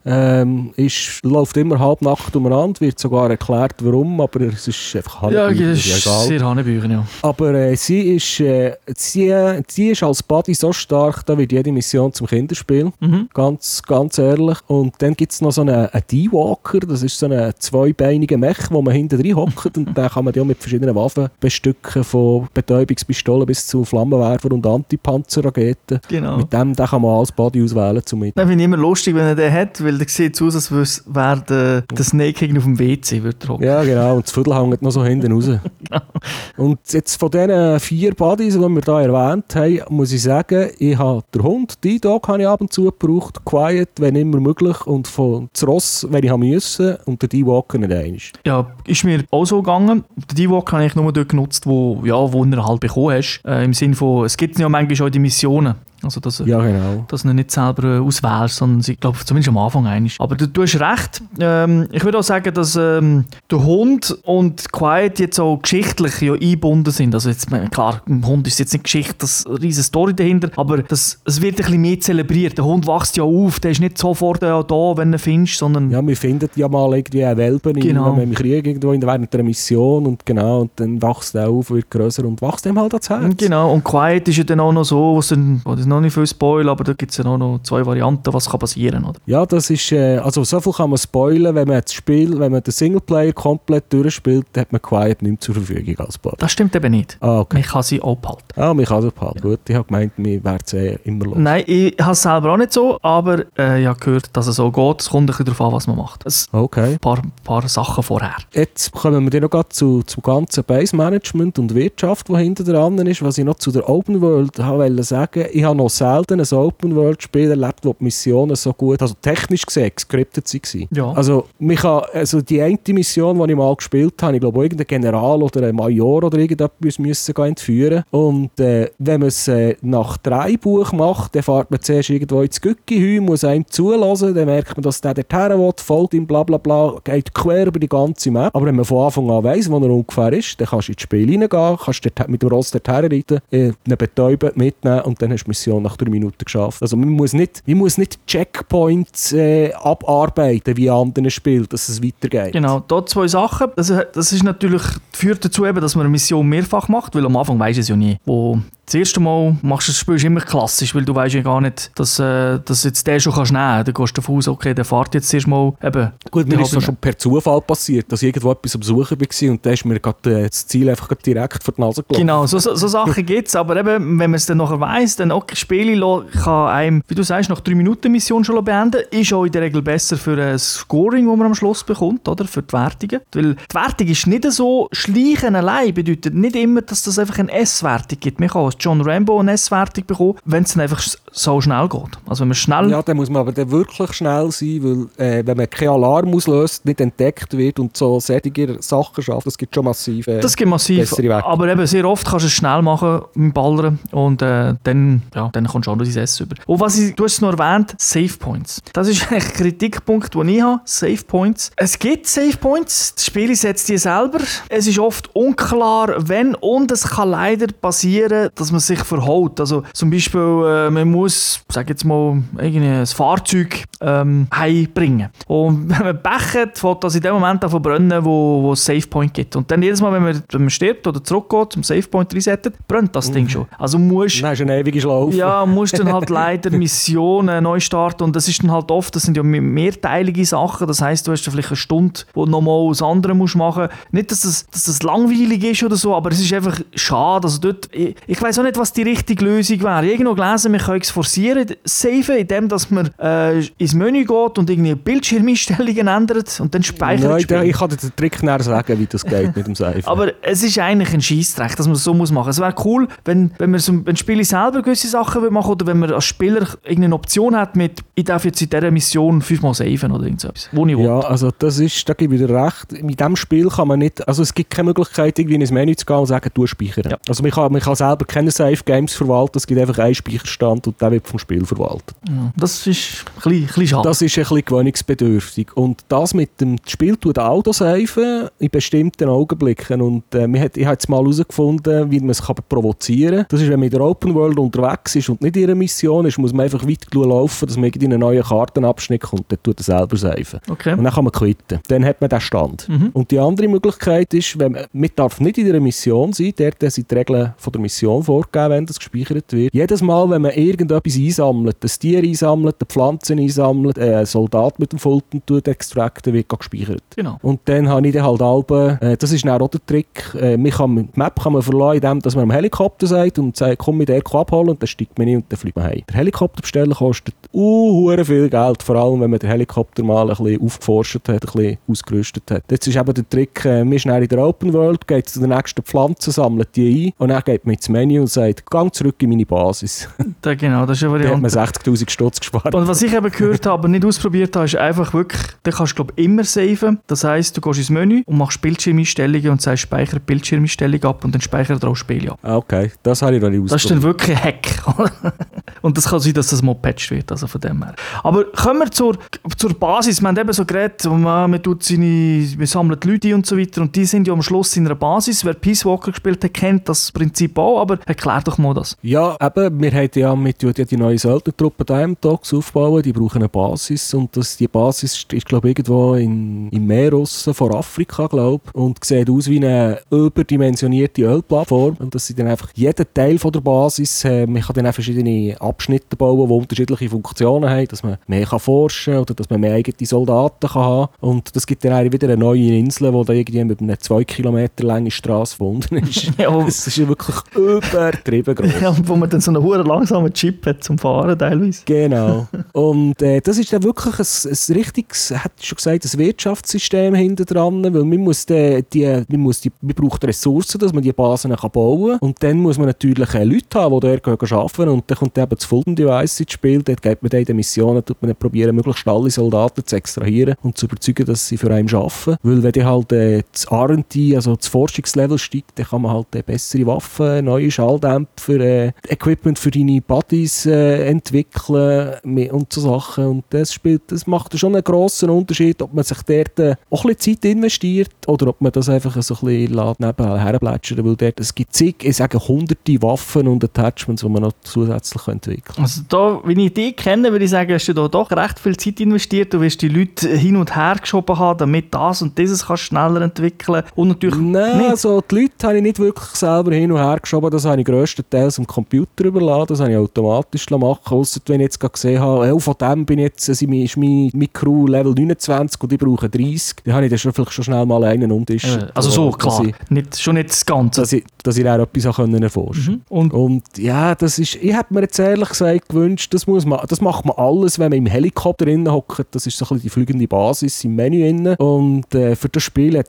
ähm, ist, läuft immer halbnackt umeinander, wird sogar erklärt, warum, aber es ist einfach Ja, halb das ist sehr Hanebüchen, ja. Aber äh, sie, ist, äh, sie, sie ist als Buddy so stark, da wird jede Mission zum Kinderspiel. Mhm. Ganz, ganz ehrlich. Und dann gibt es noch so einen, einen D-Walker, das ist so ein zweibeiniger Mech, wo man hinten drin hockt und den kann man ja mit verschiedenen Waffen bestücken, von Betäubungspistolen bis zu Flammenwerfer und Antipanzerraketen. Genau. Mit dem den kann man als Buddy auswählen zum mit. Das finde ich immer lustig, wenn er den hat, weil der sieht aus, als wäre der, der Snake auf dem WC. Würde er hocken. Ja, genau. Und das Viertel hängt noch so hinten raus. Und jetzt von diesen vier Buddies, die wir hier erwähnt haben, muss ich sagen, ich habe den Hund, die Dog habe ich ab und zu gebraucht, Quiet, wenn immer möglich, und von das Ross, wenn ich haben müssen, und der D-Walker nicht einig. Ja, ist mir auch so gegangen. Den D-Walk habe ich nur dort genutzt, wo, ja, wo er halt bekommen hast. Äh, Im Sinne von, es gibt ja manchmal schon die Missionen. Also, dass, Ja, genau. dass du nicht selber äh, auswählst, sondern sie, ich glaube, zumindest am Anfang einig. Aber du, du hast recht. Ähm, ich würde auch sagen, dass ähm, der Hund und Quiet jetzt auch geschichtlich ja eingebunden sind. Also jetzt, äh, klar, im Hund ist jetzt nicht Geschichte, das ist eine riesige Story dahinter, aber das, es wird ein bisschen mehr zelebriert. Der Hund wächst ja auf, der ist nicht sofort äh, da, wenn du ihn findest, sondern Ja, wir finden ja mal irgendwie einen Welpen Genau. in, im Krieg irgendwo in, während einer Mission und genau, und dann wächst er auf, wird grösser und wächst dem halt ans Herz. Genau, und Quiet ist ja dann auch noch so, was dann, was noch noch nicht viel spoilern, aber da gibt es ja noch, zwei Varianten, was kann passieren oder? Ja, das ist, äh, also so viel kann man spoilern, wenn man das Spiel, wenn man den Singleplayer komplett durchspielt, hat man Quiet nicht zur Verfügung als Bot. Das stimmt eben nicht. Ah, okay. Man kann sie auch behalten. Ah, mich also behalten. Gut, ich habe gemeint, mir wäre es eh immer los. Nein, ich habe es selber auch nicht so, aber äh, ich habe gehört, dass es so geht. Es kommt ein bisschen darauf an, was man macht. Ein Okay. paar, paar Sachen vorher. Jetzt kommen wir dann noch zu, zum ganzen Base-Management und Wirtschaft, die hinter dran ist. Was ich noch zu der Open World habe wollte sagen, ich habe noch selten ein Open World-Spiel erlebt, wo die Missionen so gut, also technisch gesehen, gescriptet waren. Ja. Also, mich kann, also die eine Mission, die ich mal gespielt habe, ich glaube, irgendein General oder ein Major oder irgendetwas müssen entführen. Und äh, wenn man es äh, nach drei Buch macht, dann fährt man zuerst irgendwo ins Gückihü, muss einem zulassen, dann merkt man, dass der dorthin will, folgt ihm, bla bla bla, geht quer über die ganze Map. Aber wenn man von Anfang an weiss, wo er ungefähr ist, dann kannst du ins Spiel reingehen, kannst mit dem Ross dorthin reiten, äh, ihn betäuben, mitnehmen und dann hast du die Mission nach drei Minuten geschafft. Also man muss nicht, man muss nicht Checkpoints äh, abarbeiten wie in anderen Spielen, dass es weitergeht. Genau, da zwei Sachen. Das, das ist natürlich, führt dazu eben, dass man eine Mission mehrfach macht, weil am Anfang du es ja nie. Wo das erste Mal machst du das Spiel immer klassisch, weil du weißt ja gar nicht, dass, äh, dass jetzt der schon kannst nehmen. Dann gehst du davon aus, okay, der fährt jetzt erst mal eben. Gut, mir ist das schon per Zufall passiert, dass ich irgendwo etwas am Suchen war und da ist mir grad, äh, das Ziel einfach direkt vor die Nase gelaufen. Genau, so, so, so Sachen gibt es, aber eben, wenn man es dann nachher weiss, dann okay, Spiele kann einem, wie du sagst, nach 3 Minuten Mission schon beenden. Ist auch in der Regel besser für ein Scoring, das man am Schluss bekommt, oder? Für die Wertungen. Weil die Wertung ist nicht so, Schleichen allein bedeutet nicht immer, dass das einfach eine S-Wertung gibt. Man kann als John Rambo eine S-Wertung bekommen, wenn es dann einfach so schnell geht. Also wenn man schnell... Ja, dann muss man aber dann wirklich schnell sein, weil äh, wenn man keinen Alarm auslöst, nicht entdeckt wird und so sättige Sachen schafft, das gibt schon massiv äh, Das gibt massiv. bessere Werte. Aber eben sehr oft kannst du es schnell machen mit dem Ballern und äh, dann, ja, dann kommst du auch noch dein Essen über. Und was ich, du hast es noch erwähnt, Save Points. Das ist eigentlich ein Kritikpunkt, den ich habe. Save Points. Es gibt Save Points, das Spiel setzt die selber. Es ist oft unklar, wenn und es kann leider passieren, dass man sich verhaut. Also zum Beispiel, äh, man muss, sag jetzt mal, ein Fahrzeug ähm, heimbringen. Und wenn man bechert, fängt das in dem Moment an zu brennen, wo, wo es Save Point gibt. Und dann jedes Mal, wenn man, wenn man stirbt oder zurückgeht, zum Save Point resettet, brennt das Ding schon. Also musst Dann hast du eine ewige Schlaufe. ja, musst dann halt leider Missionen neu starten und das ist dann halt oft, das sind ja me- mehrteilige Sachen, das heißt, du hast dann vielleicht eine Stunde, wo du nochmal das andere musst machen. Nicht, dass das, dass das langweilig ist oder so, aber es ist einfach schade. Also dort, ich, ich weiß auch nicht, was die richtige Lösung wäre. Irgendwo gelesen, wir können es forcieren, saven, indem dass man äh, ins Menü geht und irgendwie Bildschirmeinstellungen ändert und dann speichert Nein, das ich, Spiel. ich kann dir den Trick näher sagen, wie das geht mit dem Seifen. Aber es ist eigentlich ein Scheissdreck, dass man es so muss machen. Es wäre cool, wenn, wenn man so, das Spiel selber gewisse Sachen will machen oder wenn man als Spieler irgendeine Option hat mit, ich darf jetzt in dieser Mission fünfmal saven oder irgend so etwas. Wo ich will. Ja, also das ist, da gebe ich dir recht. Mit diesem Spiel kann man nicht, also es gibt keine Möglichkeit, irgendwie in ein Menü zu gehen und sagen, du speichern. Ja. Also man kann, man kann selber keine Safe Games verwalten, es gibt einfach einen Speicherstand und der wird vom Spiel verwaltet. Ja, Das ist ein bisschen, ein schade. Das ist ein bisschen gewöhnungsbedürftig. Und das mit dem das Spiel tut Autosafen in bestimmten Augenblicken. Und äh, hat, ich habe jetzt mal herausgefunden, wie man es kann provozieren kann. Das ist, wenn man in der Open World unterwegs ist und nicht in einer Mission ist, muss man einfach weit laufen, dass man in einen neuen Kartenabschnitt kommt. Dann tut er selber safen. okay. Und dann kann man quitten. Dann hat man den Stand. Mhm. Und die andere Möglichkeit ist, wenn man, man darf nicht in einer Mission sein, dort sind die Regeln von der Mission vorgegeben, wenn das gespeichert wird. Jedes Mal, wenn man irgendetwas einsammelt, ein Tier einsammelt, eine Pflanze einsammelt, äh, einen Soldat mit dem Fulton tut extrakten, wird gespeichert. Genau. Und dann habe ich dann halt Alben, äh, das ist dann auch der Trick, äh, man kann, die Map kann man verlassen, indem dass man am Helikopter sagt und sagt, komm mit der abholen und dann steigt man ein und dann fliegt man heim. Der Helikopter bestellen kostet uh, viel Geld, vor allem wenn man den Helikopter mal ein bisschen aufgeforscht hat, ein bisschen ausgerüstet hat. Jetzt ist eben der Trick, äh, man ist in der Open World, geht zu der nächsten Pflanze, sammelt die ein und dann geht man ins Menü und sagt, gang zurück in meine Basis. Da, genau, das ist eine da hat man Variante. 60'000 Stutz gespart. Und was ich eben gehört habe, aber nicht ausprobiert habe, ist einfach wirklich, da kannst du glaube immer saven. Das heisst, du gehst ins Menü und machst Bildschirmeinstellungen und sagst, speicher Bildschirmeinstellung ab und dann speichert er auch Spiel ab. Ah, Okay, das habe ich noch nicht Das ist dann wirklich ein Hack. Und das kann sein, dass das mal gepatcht wird, also von dem her. Aber kommen wir zur, zur Basis. Wir haben eben so geredet, wo man, man, tut seine, man sammelt Leute und so weiter und die sind ja am Schluss in einer Basis. Wer Peace Walker gespielt hat, kennt das Prinzip auch, aber erklär doch mal das. Ja, eben, wir haben ja mit ja die neue Söldnertruppe da im Dogs aufbauen, die brauchen eine Basis und das, die Basis ist, glaube ich, irgendwo in, im Meer aussen vor Afrika, glaube und sieht aus wie eine überdimensionierte Ölplattform und das sind dann einfach, jeder Teil von der Basis, äh, man kann dann auch verschiedene Abschnitte bauen, die unterschiedliche Funktionen haben, dass man mehr kann forschen kann oder dass man mehr eigene Soldaten kann haben Und das gibt dann eigentlich wieder eine neue Insel, die da irgendwie mit einer zwei Kilometer langen Straße verbunden ist. Ja. Das ist wirklich übertrieben groß. Ja, wo man dann so einen hohen langsamen Chip hat zum Fahren teilweise. Genau. Und äh, das ist dann wirklich ein, ein richtiges, hat schon gesagt, ein Wirtschaftssystem hinter dran, weil man muss, die, die, man, muss die, man braucht Ressourcen, dass man die Basen kann bauen kann. Und dann muss man natürlich äh, Leute haben, die dort arbeiten und dann kommt eben das Fulton Device ins Spiel. Dort geht man dann in Missionen, tut man probieren, möglichst alle Soldaten zu extrahieren und zu überzeugen, dass sie für einen arbeiten. Weil wenn dann halt äh, das R&D, also das Forschungslevel steigt, dann kann man halt äh, bessere Waffen, neue Schalldämpfer, äh, Equipment für deine Buddies äh, entwickeln und so Sachen. Und das spielt, das macht schon einen grossen Unterschied, ob man sich dort äh, auch ein bisschen Zeit investiert oder ob man das einfach so ein bisschen nebenher herplätschern weil dort, es gibt zig, ich sage hunderte Waffen und Attachments, die man noch zusätzlich entwickeln kann. Also da, wenn ich dich kenne, würde ich sagen, hast du da doch recht viel Zeit investiert. Du wirst die Leute hin und her geschoben haben, damit das und dieses kannst schneller entwickeln und natürlich Nein, nicht. also die Leute habe ich nicht wirklich selber hin und her geschoben, das habe ich grösstenteils am Computer überladen, das habe ich automatisch machen ausser wenn ich jetzt gesehen habe, oh, von dem bin ich jetzt, also ist mein, Crew Level 29 und ich brauche 30, dann habe ich dann schon, vielleicht schon schnell mal einen Umtisch. Äh, also so, klar. Ich, nicht, schon nicht das Ganze. Dass ich, dass ich dann etwas auch können erforschen Mhm. Und, Und ja, das ist, ich hätte mir jetzt ehrlich gesagt gewünscht, das, muss man, das macht man alles, wenn man im Helikopter drin hockt. Das ist so ein bisschen die fliegende Basis im Menü drin. Und äh, für das Spiel ja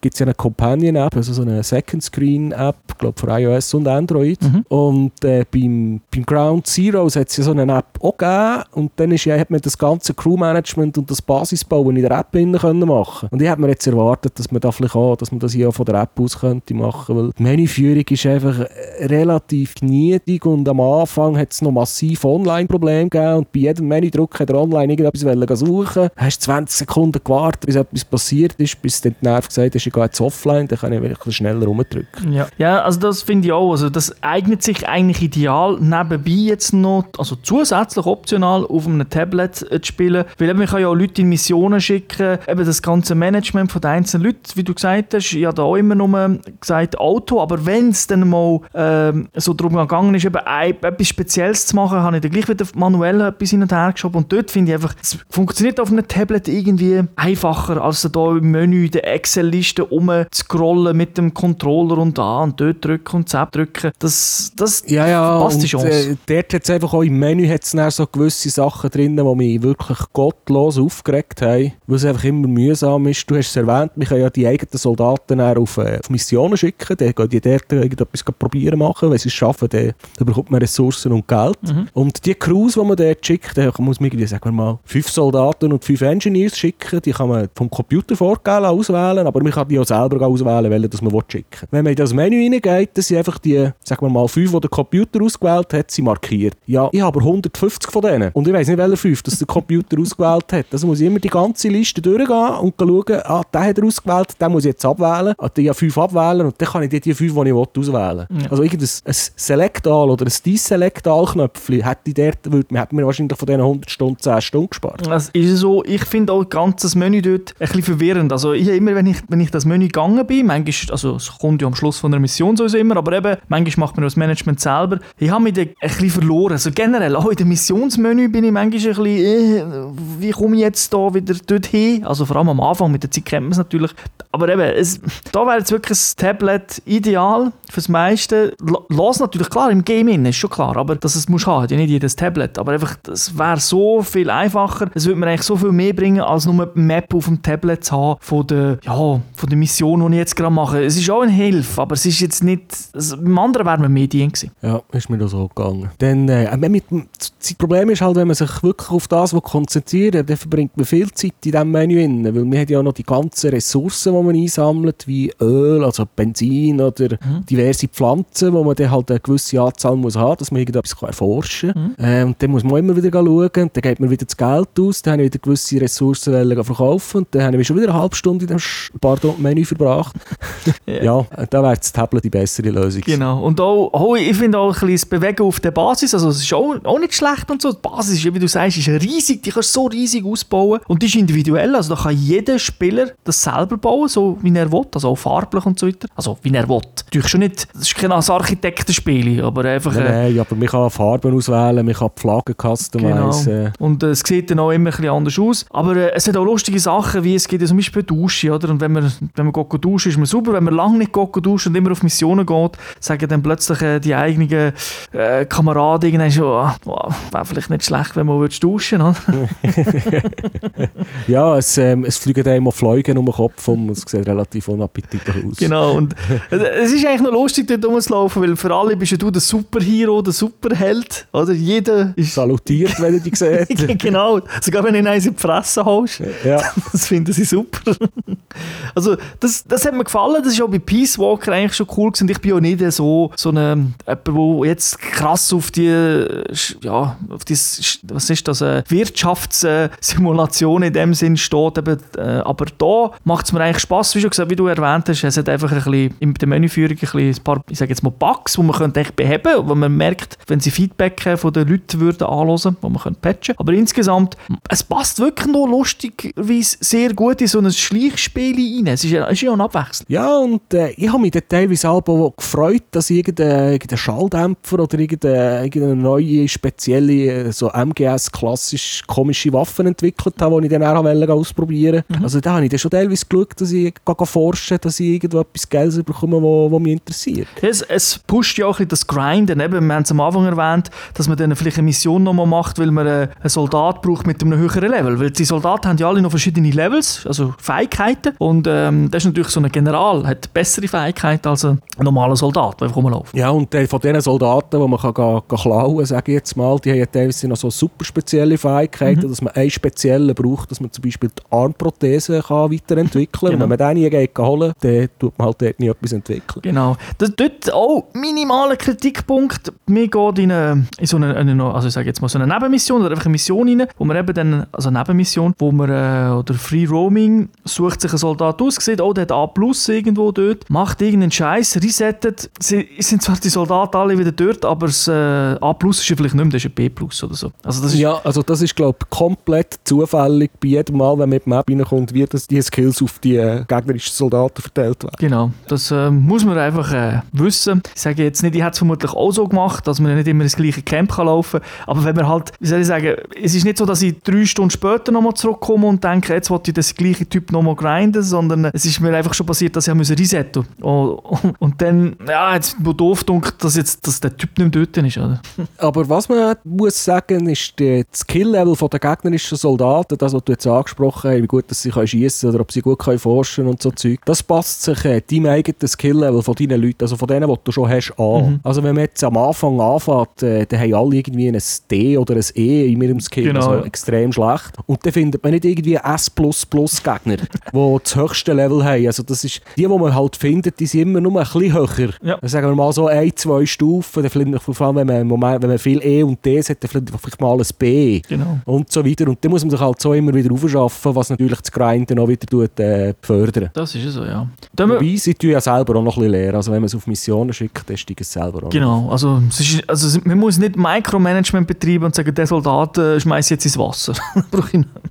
gibt es ja eine Companion-App, also so eine Second-Screen-App, glaube für iOS und Android. Mhm. Und äh, beim, beim Ground Zeroes hat es ja so eine App auch gegeben. Und dann ist, ja, hat man das ganze Crew-Management und das Basisbauen in der App drin können machen Und ich hätte mir jetzt erwartet, dass man da vielleicht auch, dass man das hier auch von der App aus könnte machen, weil die Menüführung ist einfach äh, relativ niedrig und am Anfang hat es noch massiv Online-Probleme gegeben und bei jedem Menüdruck hat er online irgendetwas suchen. Hast 20 Sekunden gewartet, bis etwas passiert ist, bis dann die Nerv gesagt hast, ich gehe jetzt offline, dann kann ich wirklich schneller rumdrücken. ja. ja, also das finde ich auch. Also das eignet sich eigentlich ideal, nebenbei jetzt noch, also zusätzlich optional auf einem Tablet äh, zu spielen, weil eben, man kann ja auch Leute in Missionen schicken, eben das ganze Management von den einzelnen Leuten, wie du gesagt hast, ich habe da auch immer nur gesagt Auto, aber wenn es dann mal ähm, so darum gegangen ist, eben ein, etwas Spezielles zu machen, habe ich dann gleich wieder manuell etwas hin und her geschoben und dort finde ich einfach, es funktioniert auf einem Tablet irgendwie einfacher, als da im Menü der Excel-Liste rumzuscrollen mit dem Controller und da und dort drücken und zap drücken. Das, das Ja, ja, passt die Chance. äh, dort hat es einfach auch im Menü hat's so gewisse Sachen drin, die mich wirklich gottlos aufgeregt haben, weil es einfach immer mühsam ist. Du hast es erwähnt, wir können ja die eigenen Soldaten auf, äh, auf Missionen schicken, dann gehen die dort irgendetwas probieren machen, wenn sie es schaffen, dann, bekommt man Ressourcen und Geld. Mhm. Und die Crews, die man dort schickt, da muss man irgendwie, sagen wir mal, fünf Soldaten und fünf Engineers schicken, die kann man vom Computer vorgeben auswählen, aber man kann die auch selber auswählen, welche man will schicken Wenn man in das Menü reingeht, dann sind einfach die, sagen wir mal, fünf, die der Computer ausgewählt hat, sie markiert. Ja, ich habe aber 150 von denen. Und ich weiß nicht, welche fünf das der Computer ausgewählt hat. Also muss ich immer die ganze Liste durchgehen und schauen, ah, den hat er ausgewählt, den muss ich jetzt abwählen. Ah, die ja fünf abwählen und dann kann ich die, die fünf, die ich will, auswählen. Ja. Also irgendein ein Select-All oder ein Deselect-All-Knöpfchen hätte ich dort, würde, hätte mir wahrscheinlich von diesen 100 Stunden 10 Stunden gespart. Das ist so, ich finde auch ganzes Menü dort ein bisschen verwirrend. Also ich habe immer, wenn ich, wenn ich das Menü gegangen bin, manchmal, also es kommt ja am Schluss von der Mission sowieso immer, aber eben, manchmal macht man das Management selber. Ich habe mich ein bisschen verloren. Also generell, auch in dem Missionsmenü bin ich manchmal ein bisschen, äh, wie komme ich jetzt da wieder dorthin? Also vor allem am Anfang, mit der Zeit kennt man es natürlich. Aber eben, es, da wäre jetzt wirklich ein Tablet ideal fürs meiste. L- Lass natürlich, klar, im Game in, ist schon klar, aber dass es muss haben, ja nicht jedes Tablet. Aber einfach, das wäre so viel einfacher. Es würde mir eigentlich so viel mehr bringen, als nur eine Map auf dem Tablet zu haben von der, ja, von der Mission, die ich jetzt gerade mache. Es ist auch eine Hilfe, aber es ist jetzt nicht, also, beim anderen wäre mir mehr dient gewesen. Ja, ist mir da so gegangen. Dann, äh, das Problem ist halt, wenn man sich wirklich auf das konzentriert, dann verbringt man viel Zeit in diesem Menü. Rein, weil man hat ja noch die ganzen Ressourcen, die man einsammelt, wie Öl, also Benzin oder diverse Pflanzen, wo man dann halt eine gewisse Anzahl muss haben, dass man irgendetwas kann erforschen kann. Äh, und dann muss man immer wieder schauen, dann geht man wieder das Geld aus, dann habe ich wieder gewisse Ressourcen verkaufen und dann habe ich schon wieder eine halbe Stunde in dem Sch- pardon, Menü verbracht. ja, da wäre das Tablet die bessere Lösung. Genau. Und auch, auch ich finde auch ein bisschen das Bewegen auf der Basis, also es ist auch, auch nicht schlecht und so. Die Basis, ist, wie du sagst, ist riesig, die kannst du so riesig ausbauen und die ist individuell, also da kann jeder Spieler das selber bauen, so wie er will, also auch farblich und so weiter. Also wie er will. Natürlich schon nicht, das ist kein Architektenspiel, aber einfach... Nein, äh, nein, aber man kann Farben auswählen, man kann die Flaggen customizen. Genau. Und äh, es sieht dann auch immer ein bisschen anders aus. Aber äh, es hat auch lustige Sachen, wie es geht zum Beispiel Dusche, oder? Und wenn man, wenn man geht duschen, ist man super. Wenn man lange nicht geht duschen und immer auf Missionen geht, sagen dann plötzlich äh, die eigenen äh, Kameraden irgendwann schon, ah, wow, wäre vielleicht nicht schlecht, wenn man würde duschen oder? Ja, es, ähm, es fliegen einem auch Fliegen um den Kopf und es sieht relativ unappetitlich aus. Genau, und es ist eigentlich noch lustig, dort rumzulaufen, weil für alle bist ja du der Superhero, der Superheld, oder? Jeder ist... Salutiert, wenn er dich sieht. genau, sogar wenn du ihn eins in die Fresse haust. Ja. Das finden sie super. Also, das, das hat mir gefallen. Das ist auch bei Peace Walker eigentlich schon cool gewesen. Ich bin auch nicht so, so eine, jemand, der jetzt krass auf die, ja, auf die, was ist das, äh, Wirtschaftssimulation in dem Sinn steht. Eben, äh, aber da macht es mir eigentlich Spass, wie schon gesagt, wie du erwähnt hast. Es hat einfach ein bisschen in der Menüführung ein, bisschen ein paar, ich sage jetzt mal Bugs, die man könnte echt beheben, wo man merkt, wenn sie Feedback von den Leuten würden anhören, wo man könnte patchen. Aber insgesamt, es passt wirklich noch lustigerweise sehr gut in so ein Schleichspiel rein. Es ist ja, ist ja eine Abwechslung. Ja, und äh, ich habe mich teilweise auch gefreut, dass ich irgendeinen irgendein Schalldämpfer oder irgendeine, irgendeine neue, spezielle, äh, so MGS klassisch komische Waffen entwickelt habe, die ich dann auch wollte ausprobieren wollte. Also da habe ich dann schon teilweise geschaut, dass ich forschen dass ich irgendwo etwas Geld bekomme, wo mich interessiert. Es, es pusht ja auch ein bisschen das Grinden. Eben, wir haben es am Anfang erwähnt, dass man dann vielleicht eine Mission nochmal macht, weil man äh, einen Soldat braucht mit einem höheren Level. Weil die Soldaten haben ja alle noch verschiedene Levels, also Fähigkeiten. Und ähm, das ist natürlich so ein General, hat bessere Fähigkeiten als ein normaler Soldat, der einfach rumläuft. Ja, und äh, von diesen Soldaten, die man kann gehen, gehen klauen sage ich jetzt mal, die haben ja teilweise noch so super spezielle Fähigkeiten, dass man einen speziellen braucht, dass man zum Beispiel die Armprothese kann weiterentwickeln kann. Genau. Wenn man den nie geht holen dann tut man halt dort nie etwas entwickeln. Genau. Das, dort auch minimaler Kritikpunkt. Wir gehen in, eine, in so eine, eine, also ich sage jetzt mal so eine Nebenmission oder einfach eine Mission rein, wo man eben dann, also eine Nebenmission, wo man, äh, oder Free Roaming, sucht sich ein Soldat aus, sieht, oh, der hat A irgendwo dort, macht irgendeinen Scheiß, resettet, sie sind zwar die Soldaten alle wieder dort, aber das äh, A plus ist ja vielleicht nicht mehr, das ist ein B plus oder so. Also das ist, Ja, also das ist glaube ich komplett zufällig bei jedem Mal, wenn man in die Map reinkommt, wie das die Skills auf die äh, gegnerischen Soldaten verteilt werden. Genau, das äh, muss man einfach äh, wissen. Ich sage jetzt nicht, ich hätte es vermutlich auch so gemacht, dass man ja nicht immer ins gleiche Camp kann laufen kann. Aber wenn man halt, wie soll ich sagen, es ist nicht so, dass ich drei Stunden später nochmal zurückkomme und denke, jetzt wollte ich das gleiche Typ nochmal grinden, sondern es ist mir einfach schon passiert, dass ich resetten musste. Und, und dann, ja, jetzt wo doof dunkt, dass, jetzt, dass der Typ nicht mehr dort ist. Oder? Aber was man muss sagen, ist die- das Skill-Level der gegnerischen Soldaten, das, was du jetzt angesprochen hast, wie gut dass sie schießen können oder ob sie gut können forschen und so Zeug, das passt sich äh, deinem eigenen Skill-Level von deinen Leuten, also von denen, die du schon hast, an. Also wenn man jetzt am Anfang anfängt, äh, dann haben alle irgendwie ein D oder ein E in ihrem Skill, Genau, also extrem schlecht. Und dann findet man nicht irgendwie S++-Gegner, die das höchste Level haben. Also das ist, die, die man halt findet, die sind immer nur ein bisschen höher. Ja. Dann sagen wir mal so ein, zwei Stufen, dann vielleicht, vor allem wenn man, Moment- wenn man viel E und D hat, dann vielleicht mal ein B Genau. und so weiter. Und dann muss man sich halt so immer wieder aufschaffen, was natürlich das Grinden auch wieder tut, äh, fördern. Das ist so, ja. Dann Wobei, sie tun ja selber auch noch ein bisschen leer. Also wenn man es auf Missionen schickt, dann steigen sie selber auch. Genau, also, es ist, also man muss nicht Micromanagement betreiben und sagen, der Soldat äh, schmeißt jetzt ins Wasser.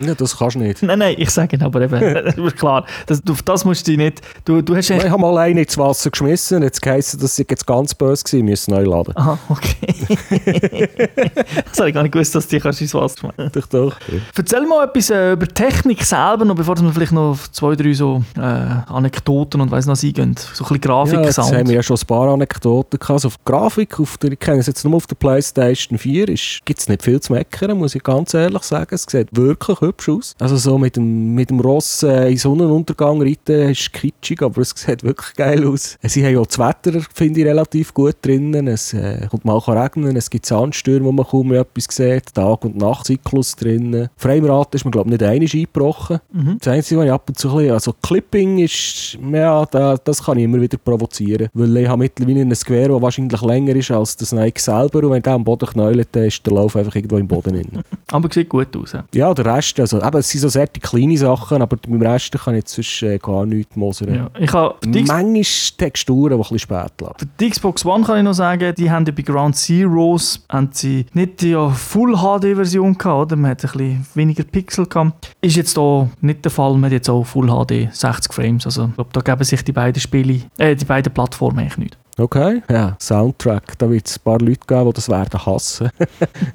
Ja, das kannst du nicht. Nein, nein, ich sage aber eben, klar, das, auf das musst du dich nicht, du, du hast Ich habe mal einen ins Wasser geschmissen, jetzt geheißen, dass sie jetzt ganz böse gewesen, müssen neu laden. Aha, okay. das habe ich gar nicht gewusst, dass du dich kannst ins Wasser schmeißen Doch, doch. Erzähl mal etwas äh, über Technik selber, noch bevor wir vielleicht noch zwei, drei so äh, Anekdoten und weiss noch eingehen. So ein bisschen Grafik, Ja, jetzt haben Sound. wir ja schon ein paar Anekdoten gehabt. Also auf die Grafik, auf der, ich kenne es jetzt nur auf der Playstation 4, gibt es nicht viel zu meckern, muss ich ganz ehrlich sagen. Es sieht wirklich hübsch aus. Also so mit dem, mit dem Ross äh, in Sonnenuntergang reiten ist kitschig, aber es sieht wirklich geil aus. Äh, Sie haben auch das Wetter, finde ich, relativ gut drinnen. Es äh, kommt mal kann regnen, es gibt Sandstürme, wo man kaum mehr etwas sieht. Tag- und Nachtzyklus drinnen. Framerate ist mir, glaube ich, nicht einig eingebrochen. Mhm. Das Einzige, was ich ab und zu ein bisschen, also Clipping ist, ja, da, das kann ich immer wieder provozieren. Weil ich habe mittlerweile ein Gewehr, das wahrscheinlich länger ist als das Nike selber und wenn der am Boden knäult, dann ist der Lauf einfach irgendwo im Boden drin. Aber sieht gut aus. Ja. der Rest, also eben, es sind so sehr kleine Sachen, aber beim Rest kann ich jetzt sonst äh, gar nichts mosern. Ja. Ich habe Manchmal Texturen, die ein bisschen spät lassen. für die Xbox One kann ich noch sagen, die haben bei Ground Zeroes haben sie nicht die Full HD Version gehabt, oder? Man hat ein bisschen weniger Pixel gehabt. Ist jetzt hier nicht der Fall, man hat jetzt auch Full HD 60 Frames. Also ich glaube, da geben sich die beiden Spiele, äh, die beiden Plattformen eigentlich nicht. Okay, ja, Soundtrack. Da wird es ein paar Leute geben, die das werden hassen.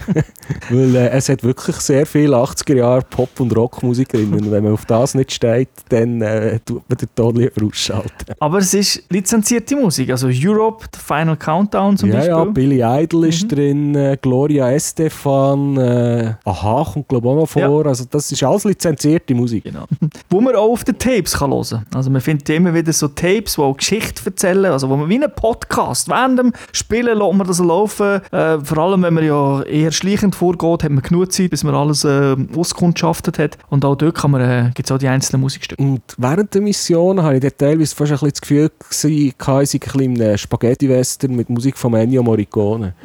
Weil äh, es hat wirklich sehr viele 80er Jahre Pop- und Rockmusik drin. Und wenn man auf das nicht steht, dann äh, tut man den Ton lieber ausschalten. Aber es ist lizenzierte Musik, also Europe, The Final Countdown zum ja, Beispiel. ja, Billy Idol ist Mhm. drin, äh, Gloria Estefan, äh, Aha kommt glaube ich auch noch vor. Also das ist alles lizenzierte Musik. Genau. Wo man auch auf den Tapes kann hören kann. Also man findet immer wieder so Tapes, die auch Geschichte erzählen, also wo man wie einen Podcast, während dem Spielen lässt man das laufen. Äh, vor allem, wenn man ja eher schleichend vorgeht, hat man genug Zeit, bis man alles äh, auskundschaftet hat. Und auch dort kann man, äh, gibt es auch die einzelnen Musikstücke. Und während der Mission habe ich teilweise fast ein bisschen das Gefühl, gewesen, ich sei ein bisschen in einem Spaghetti-Western mit Musik von Ennio Morricone.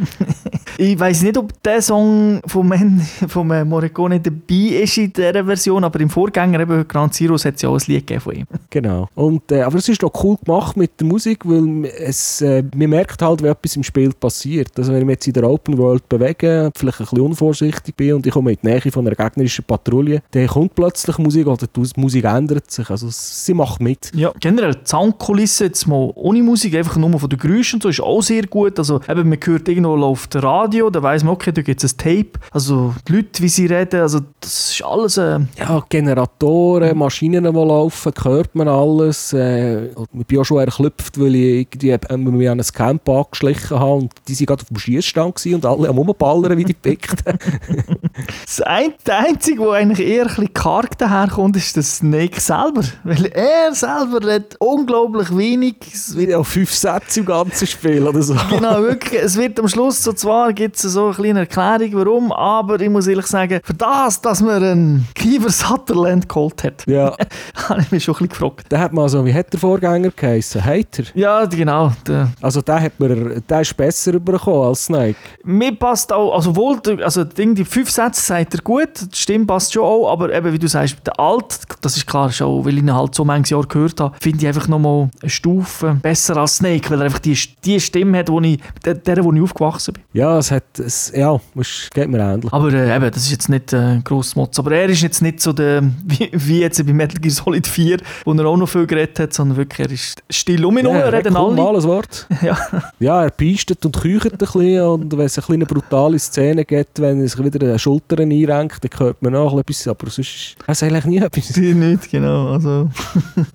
Ich weiß nicht, ob der Song von, Men von äh, Morricone dabei ist in dieser Version, aber im Vorgänger, eben Grand Zeros, hat es ja auch ein Lied von ihm. Genau. Und, äh, aber es ist auch cool gemacht mit der Musik, weil es, äh, man merkt halt, wenn etwas im Spiel passiert. Also wenn ich mich jetzt in der Open World bewege, vielleicht ein bisschen unvorsichtig bin und ich komme in die Nähe von einer gegnerischen Patrouille, dann kommt plötzlich Musik oder die Musik ändert sich. Also sie macht mit. Ja, generell die Soundkulisse jetzt mal ohne Musik, einfach nur von den Geräuschen und so, ist auch sehr gut. Also eben, man hört irgendwo läuft Radio, da weiss man, okay, da gibt es ein Tape. Also die Leute, wie sie reden, also das ist alles... Äh, Ja, Generatoren, Maschinen, die laufen, hört man alles. Äh, ich bin auch schon erklüpft, weil ich irgendwie äh, mich an ein Camp angeschlichen habe und die waren gerade auf dem Schießstand und alle am Rumballern wie die Pickten. das ein, der Einzige, der eigentlich eher ein bisschen karg daherkommt, ist der Snake selber. Weil er selber redet unglaublich wenig. Es wird ja, fünf Sätze im ganzen Spiel oder so. Genau, wirklich. Es wird am Schluss so zwar gibt es so eine kleine Erklärung, warum, aber ich muss ehrlich sagen, für das, dass man einen Kiefer Sutherland geholt hat, Ja, habe ich mich schon ein bisschen gefragt. da hat man so, wie hat der Vorgänger geheißen? Hater? Ja, genau. Der, Also der hat mir, der ist besser übergekommen als Snake. mir passt auch, also wohl, also Ding, die fünf Sätze sagt er gut, die Stimme passt schon auch, aber eben, wie du sagst, der Alt, das ist klar schon, weil ich ihn halt so manches Jahr gehört habe, finde ich einfach nochmal eine Stufe besser als Snake, weil er einfach die, die Stimme hat, wo ich, der, der, wo ich aufgewachsen bin. Ja, es hat, es, ja, es geht mir ähnlich. Aber äh, eben, das ist jetzt nicht äh, gross Motz. Aber er ist jetzt nicht so der, wie, wie jetzt bei Metal Gear Solid 4, wo er auch noch viel geredet hat, sondern wirklich, er ist still um ihn herum, Ja, reden alle. mal Wort. Ja. Ja, er peistet und küchert ein bisschen und wenn es eine brutale Szene gibt, wenn er sich wieder die Schultern einrenkt, dann hört man auch etwas, aber sonst ist es eigentlich nie etwas. Die nicht, genau. Also.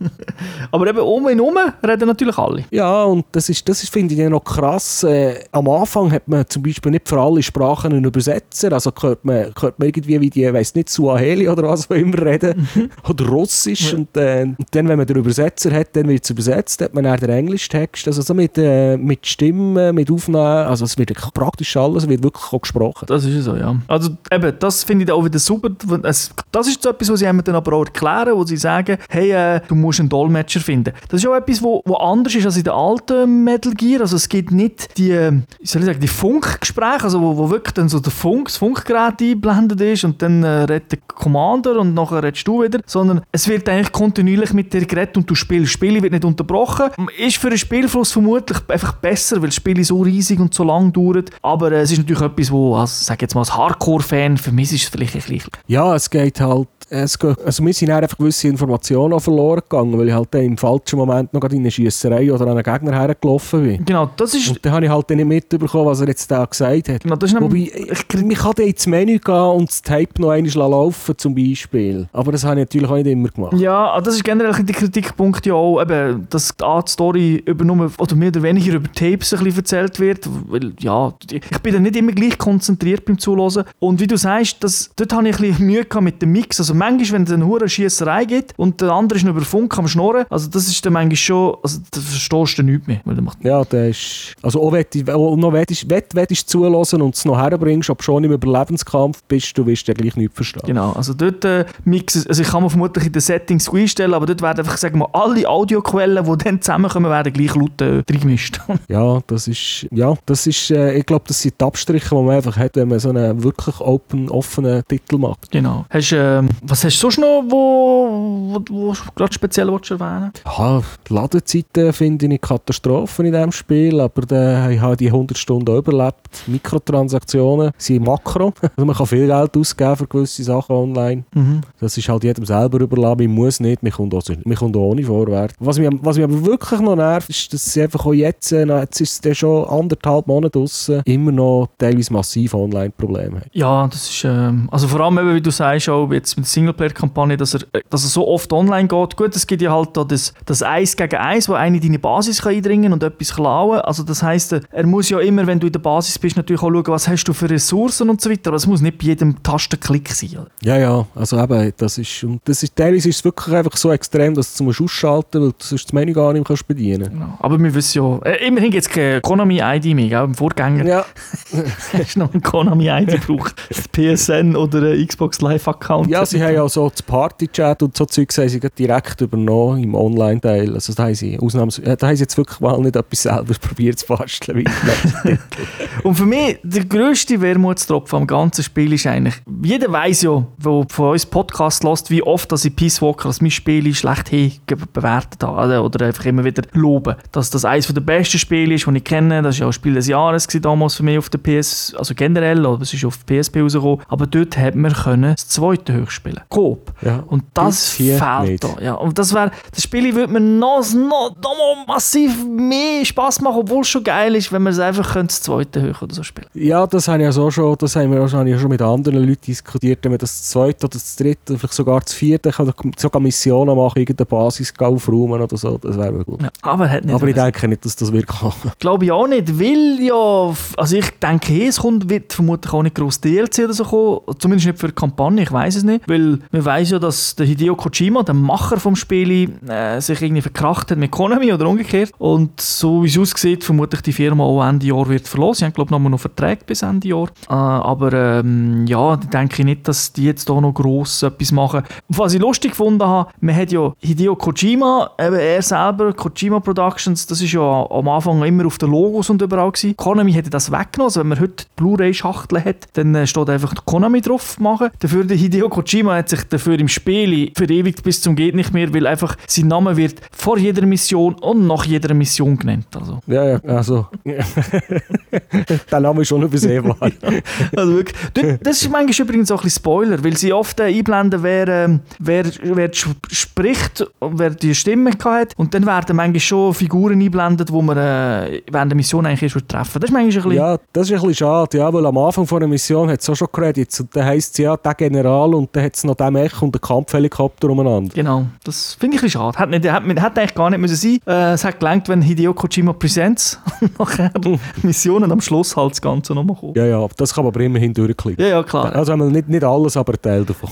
Aber eben um ihn herum reden natürlich alle. Ja, und das ist, das ist finde ich ja noch krass. Äh, am Anfang hat man zum Beispiel nicht für alle Sprachen einen Übersetzer, also hört man, hört man irgendwie wie die, weiss nicht, Suaheli oder was auch immer reden, oder Russisch und, äh, und dann, wenn man den Übersetzer hat, dann wird es übersetzt, hat man dann den Englischtext, also so mit, äh, mit Stimmen, mit Aufnahmen, also es wird praktisch alles, wird wirklich auch gesprochen. Das ist so, ja. Also eben, das finde ich auch wieder super. Das ist so etwas, was sie einem dann aber auch erklären, wo sie sagen, hey, äh, du musst einen Dolmetscher finden. Das ist auch etwas, wo, wo anders ist als in den alten Metal Gear. Also es gibt nicht die, wie soll ich sagen, die Funkgespräche, also wo, wo wirklich dann so der Funk, das Funkgerät eingeblendet ist und dann äh, redet der Commander und nachher redest du wieder, sondern es wird eigentlich kontinuierlich mit dir geredet und du spielst. Das Spiel wird nicht unterbrochen. Ist für den Spielfluss vermutlich einfach besser, weil das Spiel so riesig und so lang dauert. Aber äh, es ist natürlich etwas, wo, als, sag jetzt mal, als Hardcore-Fan, für mich ist es vielleicht ein bisschen... Ja, es geht halt, es geht, also mir sind einfach gewisse Informationen verloren gegangen, weil ich halt im falschen Moment noch in eine Schiesserei oder an einen Gegner hergelaufen bin. Genau, das ist... Und dann habe ich halt nicht mitbekommen, was er jetzt da gesagt hat. Genau, das ist Wobei, ich, ich kann dann ins Menü gehen und das Tape noch einmal laufen zum Beispiel. Aber das habe ich natürlich auch nicht immer gemacht. Ja, ah, das ist generell der Kritikpunkt ja auch, eben, dass die Art Story über nur, oder mehr oder weniger über Tapes ein bisschen erzählt wird, weil, ja, ich bin dann nicht immer gleich konzentriert beim Zuhören. Und wie du sagst, das, dort habe ich ein bisschen Mühe gehabt mit dem Mix. Also manchmal, wenn es eine hure Schiesserei gibt und der andere ist noch über Funk am Schnurren, also das ist dann manchmal schon, also da verstehst du nichts mehr. Weil der macht Ja, der ist, also auch wenn du noch willst, willst, willst zulassen und es noch herbringst, ob schon im Überlebenskampf bist, du wirst ja gleich nichts verstehen. Genau, also dort äh, mixen, also ich kann mir vermutlich in den Settings einstellen, aber dort werden einfach, sagen wir, alle Audioquellen, die dann zusammenkommen, werden gleich laut äh, reingemischt. Ja, das ist, ja, das ist, äh, ich glaube, das sind die Abstriche, die man einfach hat, wenn man so einen wirklich open, offenen Titel macht. Genau. Hast, ähm, was hast du sonst noch, wo, wo, wo gerade speziell erwähnen Ja, die Ladezeiten finde ich Katastrophen in diesem Spiel, aber da, ich habe die 100 Stunden überlebt. Mikrotransaktionen sind Makro. Also man kann viel Geld ausgeben für gewisse Sachen online. Mhm. Das ist halt jedem selber überlassen. Man muss nicht, man kommt auch, man kommt auch ohne vorwärts. Was mich, was mich aber wirklich noch nervt, ist, dass sie einfach auch jetzt, äh, jetzt ist es schon anderthalb Monate draussen, immer noch teilweise massiv Online-Probleme haben. Ja, das ist, ähm, also vor allem, eben, wie du sagst, auch jetzt mit Singleplayer-Kampagne, dass er, äh, dass er so oft online geht. Gut, es gibt ja halt da das, das Eis gegen Eis, wo eine in deine Basis kann eindringen und etwas klauen. Also das heisst, äh, er muss ja immer, wenn du in der Basis bist, natürlich auch schauen, was hast du für Ressourcen und so weiter. Aber es muss nicht bei jedem Tastenklick sein. Oder? Ja, ja, also eben, das ist, und das ist, teilweise ist es wirklich einfach so extrem, dass du es ausschalten musst, weil du sonst das Menü gar nicht mehr kannst bedienen Genau. Aber wir wissen ja, äh, immerhin gibt es keine Konami-ID mehr, gell? im Vorgänger Ja, hast du noch eine Konami-ID gebraucht. PSN oder ein Xbox Live-Account. ja sie haben ja so das Party-Chat und so Zeug haben sie direkt übernommen im Online-Teil. Also da haben sie, Ausnahms ja, da haben sie jetzt wirklich mal nicht etwas selber probiert zu basteln. Und für mich, der grösste Wermutstropfen am ganzen Spiel ist eigentlich, jeder weiß ja, der von uns Podcast lässt, wie oft dass ich Peace Walker als mein Spiel schlechthin ge- bewertet habe. Oder- einfach immer wieder loben. Dass das eines der besten Spiele ist, die ich kenne. Das war ja auch Spiel des Jahres damals für mich auf der PS, also generell, oder es ist auf PSP rausgekommen. Aber dort hat man können das zweite höchst spielen. Coop. Ja, Und das fehlt nicht. da. Ja, und das wäre, das Spiel würde mir noch, noch, noch massiv mehr Spaß machen, obwohl es schon geil ist, wenn man es einfach könnte, das zweite höher oder so spielen. Ja, das habe ich ja so schon, das haben wir auch schon, ja schon mit anderen Leuten diskutiert, wenn man das zweite oder das dritte, vielleicht sogar das vierte, kann sogar Missionen machen, irgendeine Basis aufräumen oder so, das wäre gut. Ja, aber er hat nicht Aber ich denke nicht, dass das wirklich kann. Glaube ich auch nicht, weil ja, also ich denke, es kommt, wird vermutlich auch nicht groß DLC oder so kommen, zumindest nicht für die Kampagne, ich weiß es nicht, weil man weiß ja, dass der Hideo Kojima, der Macher vom Spiel, äh, sich irgendwie verkracht hat mit Konami oder umgekehrt und so wie es aussieht, vermutlich die Firma auch Ende Jahr wird verloren. Sie haben glaube ich noch noch Verträge bis Ende Jahr, äh, aber ähm, ja, denke ich nicht, dass die jetzt da noch gross etwas machen. Was ich lustig gefunden habe, man hat ja Hideo Kojima, eben er selber, Kojima Productions, das ist ja am Anfang immer auf den Logos und überall gewesen. Konami hätte das weggenommen, also wenn man heute Blu-ray-Schachtel hat, dann äh, steht einfach Konami drauf machen. Dafür der Hideo Kojima hat sich dafür im Spiel verewigt bis zum geht nicht mehr, weil einfach sein Name wird vor jeder Mission und nach jeder Mission genannt. Also, Ja, ja, also. Der Name ist schon übersehbar. also wirklich, das ist manchmal übrigens auch ein Spoiler, weil sie oft äh, einblenden, wer, ähm, wer, wer sp- spricht und wer die Stimme hat und dann werden manchmal schon Figuren eingeblendet, die man äh, während der Mission eigentlich erst treffen. Das ist manchmal ein bisschen... Ja, das ist ein bisschen schade, ja, weil am Anfang von der Mission hat es auch schon Credits und dann heisst es ja, der General und dann hat es noch den Mech und den Kampfhelikopter umeinander. Genau, das finde ich ein schade. Hat, nicht, hat, hat eigentlich gar nicht müssen sein. Äh, es hat gelangt, wenn Hideo Kojima Presents nachher Missionen am Schluss halt das Ganze nochmal kommen. Ja, ja, das kann man aber immerhin durchklicken. Ja, ja, klar. Also einmal nicht, nicht alles, aber ein Teil davon.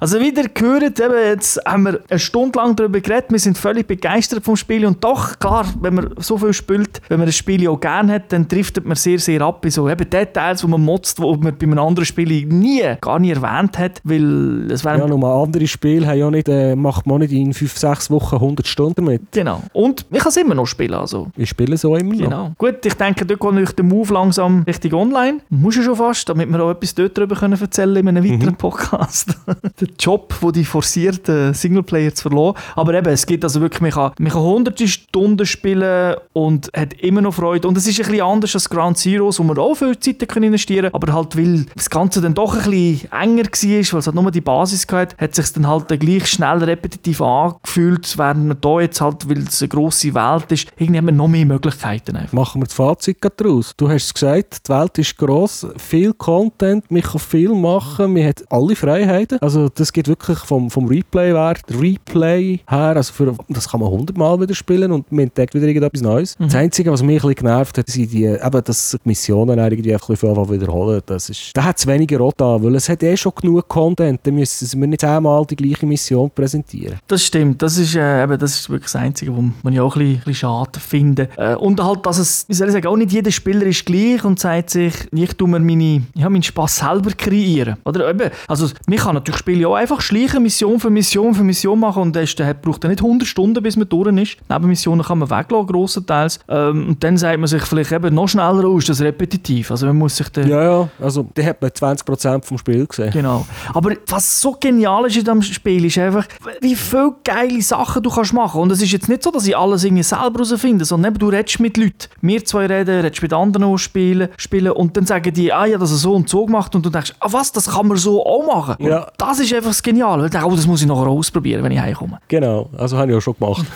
Also wieder gehört, eben jetzt haben wir eine Stunde lang darüber geredet, wir sind völlig begeistert vom Spiel und doch, klar, wenn man so viel spielt, wenn man das Spiel auch gerne hat, dann driftet man sehr, sehr ab in so eben Details, wo man motzt, wo man bei einem anderen Spiel nie, gar nie erwähnt hat, weil es wäre... Ja, nur andere Spiele haben ja nicht, äh, macht man nicht in 5, 6 Wochen 100 Stunden mit. Genau. Und ich kann es immer noch spielen, also... Ich spiele so immer noch. Genau. Gut, ich denke, dort kommt natürlich der Move langsam Richtung Online. Muss ja schon fast, damit wir auch etwas dort drüber können erzählen in einem weiteren Podcast. der Job, wo die forcierten Singleplayer zu verloren. Aber eben, es gibt also wirklich, man kann, man kann hunderte Stunden spielen und hat immer noch Freude. Und es ist ein bisschen anders als Ground Zeroes, wo man auch viel Zeit können investieren aber halt, weil das Ganze dann doch ein bisschen enger war, weil es halt nur die Basis hatte, hat sich dann halt gleich schnell repetitiv angefühlt, während man da jetzt halt, weil es eine grosse Welt ist, irgendwie haben wir noch mehr Möglichkeiten einfach. Machen wir das Fazit daraus. Du hast es gesagt, die Welt ist gross, viel Content, man kann viel machen, man hat alle Freiheiten. Also das geht wirklich vom, vom Replay-Wert, Replay her, also für, das kann man hundertmal wieder spielen und man entdeckt wieder irgendetwas Neues. Das Einzige, was mich ein bisschen genervt hat, sind die, eben, dass die Missionen irgendwie einfach ein bisschen anfangen wiederholen. Das ist, da hat es weniger auch da, weil es hat eh schon genug Content, dann müssen mir nicht einmal die gleiche Mission präsentieren. Das stimmt, das ist, äh, eben, das ist wirklich das Einzige, was man ja auch ein bisschen, ein bisschen schade finde. Äh, und halt, dass es, wie soll ich sagen, auch nicht jeder Spieler ist gleich und sagt sich, ich tue mir meine, ja, meinen Spass selber kreieren. Oder eben, also man kann natürlich Spiele auch einfach schleichen, Mission für Mission für Mission machen und das braucht dann nicht 100 Stunden, bis man durch ist. Nebenmissionen kann man weglassen, grossenteils. Ähm, und dann sagt man sich vielleicht eben noch schneller, ist das repetitiv. Also man muss sich dann... Ja, ja, also da hat man 20% vom Spiel gesehen. Genau. Aber was so genial ist in diesem Spiel, ist einfach, wie viele geile Sachen du kannst machen. Und es ist jetzt nicht so, dass ich alles irgendwie selber herausfinde, sondern eben, du redest mit Leuten. Wir zwei reden, redest mit anderen, die spielen, spielen und dann sagen die, ah ja, das ist so und so gemacht und du denkst, ah was, das kann man so auch machen. Ja. Und das ist einfach das Geniale. Ich denke, oh, das muss ich nachher ausprobieren, wenn ich heimkomme. Genau, also habe ich auch schon gemacht.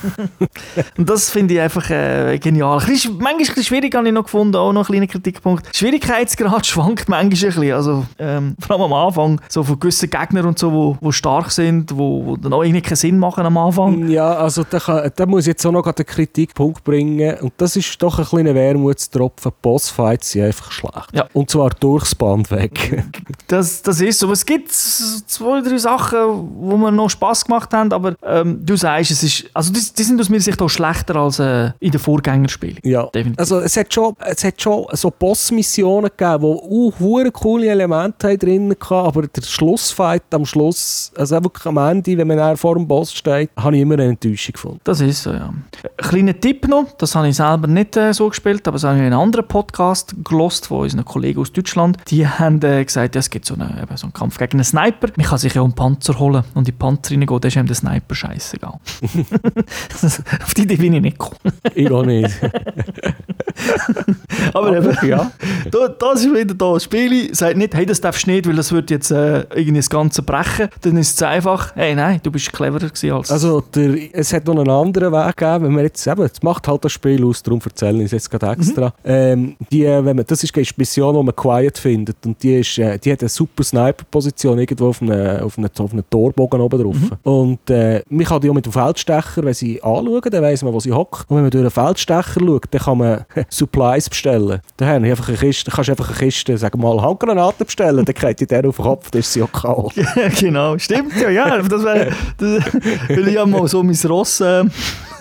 Und das finde ich einfach äh, genial. Ein bisschen, manchmal ein bisschen schwierig, habe ich noch gefunden, auch noch ein kleiner Kritikpunkt. Schwierigkeitsgrad schwankt manchmal ein bisschen. Also, ähm, vor allem am Anfang, so von gewissen Gegnern und so, wo, wo stark sind, wo, wo dann auch irgendwie keinen Sinn machen am Anfang. Ja, also da, kann, da muss ich jetzt auch noch einen Kritikpunkt bringen. Und das ist doch ein kleiner Wermutstropfen. Bossfights sind einfach schlecht. Ja. Und zwar durchs Band weg. Das, das ist so. Aber Es gibt zwei, drei Sachen, wo mir noch Spass gemacht haben, aber ähm, du sagst, es ist, also die, die sind aus meiner Sicht auch schlechter als äh, in den Vorgängerspielen. ja. Definitiv. Also es hat schon, es hat schon so Bossmissionen gegeben, die auch hure coole Elemente drin hatten, aber der Schlussfight am Schluss, also auch wirklich am Ende, wenn man vor dem Boss steht, habe ich immer eine Enttäuschung gefunden. Das ist so, ja. Ein kleiner Tipp noch, das habe ich selber nicht äh, so gespielt, aber das habe ich in einem anderen Podcast gelost von unseren Kollegen aus Deutschland. Die haben äh, gesagt, ja, es gibt so, eine, eben so einen Kampf gegen einen Sniper. Man kann sich ja um Panzer holen und in die Panzer reingehen, dann ist einem der Sniper scheißegal. Auf die Idee bin ich nicht gekommen. Ich auch nicht. Aber eben, ja. da, das ist wieder da. Das Spiel sagt nicht, hey, das darfst du nicht, weil das wird jetzt äh, irgendwie das Ganze brechen. Dann ist es einfach, hey, nein, du bist cleverer gewesen als... Also der, es hat noch einen anderen Weg gegeben, wenn man jetzt, eben, jetzt macht halt das Spiel aus, darum erzähle ich es jetzt gerade extra. Ähm, die, äh, wenn man, das ist die Mission, wo man Quiet findet und die, ist, äh, die hat eine super Sniper-Position irgendwo auf einem, auf einem, auf einem Torbogen oben drauf. Und äh, man kann die auch mit dem Feldstecher, wenn sie anschauen, dann weiss man, wo sie hockt. Und wenn man durch einen Feldstecher schaut, dann kann man Supplies bestellen. Dann habe ich einfach eine Kiste, kannst du einfach eine Kiste, sagen wir mal, Handgranaten bestellen, dann kriegt die der auf den Kopf, dann ist sie auch kalt. genau, stimmt ja, ja. Das wäre, das, weil ich habe mal so mein Ross äh,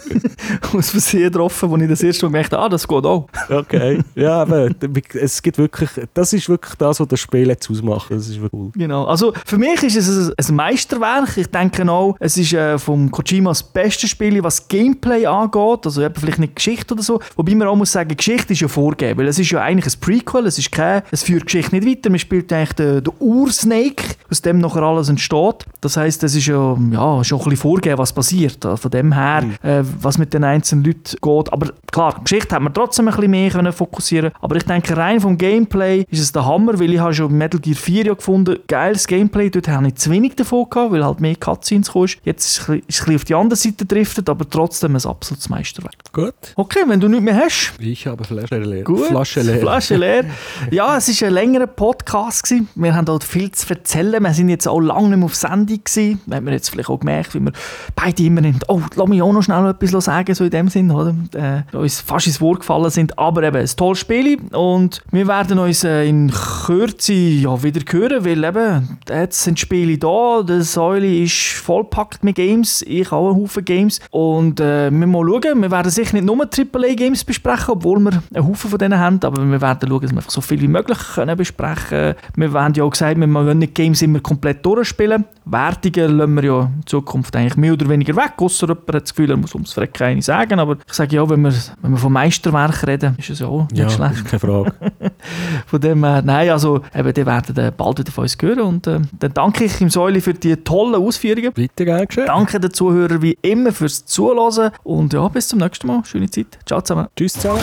aus Versehen getroffen, wo ich das erste Mal gemerkt habe, ah, das geht auch. Okay. ja, aber es gibt wirklich, das ist wirklich das, was das Spiel jetzt ausmacht. Das ist cool. Genau. Also für mich ist es ein, ein Meisterwerk. Ich denke auch, es ist äh, vom Kojima das beste Spiel, was Gameplay angeht. Also eben vielleicht nicht Geschichte oder so. Wobei man auch muss sagen, Geschichte ist ja vorgegeben, weil es ist ja eigentlich ein Prequel. Es ist kein, es führt Geschichte nicht weiter. Man spielt eigentlich den, den Ursnake, aus dem nachher alles entsteht. Das heißt, es ist ja, ja schon ein bisschen vorgegeben, was passiert. Also Von dem her, äh, was mit den einzelnen Leuten geht. Aber klar, die Geschichte hat man trotzdem ein bisschen mehr können fokussieren. Aber ich denke, rein vom Gameplay ist es der Hammer, weil ich habe schon Metal Gear 4 ja gefunden, geiles Gameplay. Dort habe ich zu wenig davon gehabt, weil halt mehr Cutscenes kam. Jetzt ist es ein bisschen- auf die andere Seite gedriftet, aber trotzdem ein absolutes Meisterwerk. Gut. Okay, wenn du nichts mehr hast, Ich habe Flasche leer. Gut. Flasche leer. Flasche leer. Ja, es war ein längerer Podcast. Gewesen. Wir haben dort viel zu erzählen. Wir sind jetzt auch lange nicht mehr auf Sendung. Gewesen. Wir haben wir jetzt vielleicht auch gemerkt, wie wir beide immer nicht, oh, lass mich auch noch schnell etwas sagen, so in dem Sinn, oder? Äh, uns fast ins Wort gefallen sind. Aber eben, ein tolles Spiel. Und wir werden uns äh, in Kürze ja, wieder hören, weil eben, jetzt sind Spiele da. Der Säule ist vollpackt mit Games. Ich auch einen Haufen Games. Und äh, wir mal schauen. Wir werden sicher nicht nur AAA-Games besprechen, obwohl wir einen Haufen von denen haben. Aber wir werden schauen, dass wir so viel wie möglich können besprechen können. Wir haben ja auch gesagt, wir wollen nicht Games immer komplett durchspielen. Wertungen lassen wir ja in Zukunft eigentlich mehr oder weniger weg. Ausser jemand hat das Gefühl, er muss ums Verrecken eine sagen. Aber ich sage ja, wenn wir, wenn wir von Meisterwerk reden, ist es ja auch nicht Ja, schlecht. keine Frage. Von dem her, nein, also eben, die werden äh, bald wieder von uns hören. Und äh, dann danke ich im Säule für die tollen Ausführungen. Weiter gern geschehen. Danke den Zuhörern wie immer fürs Zuhören. Und ja, bis zum nächsten Mal. Schöne Zeit. Ciao zusammen. Tschüss zusammen.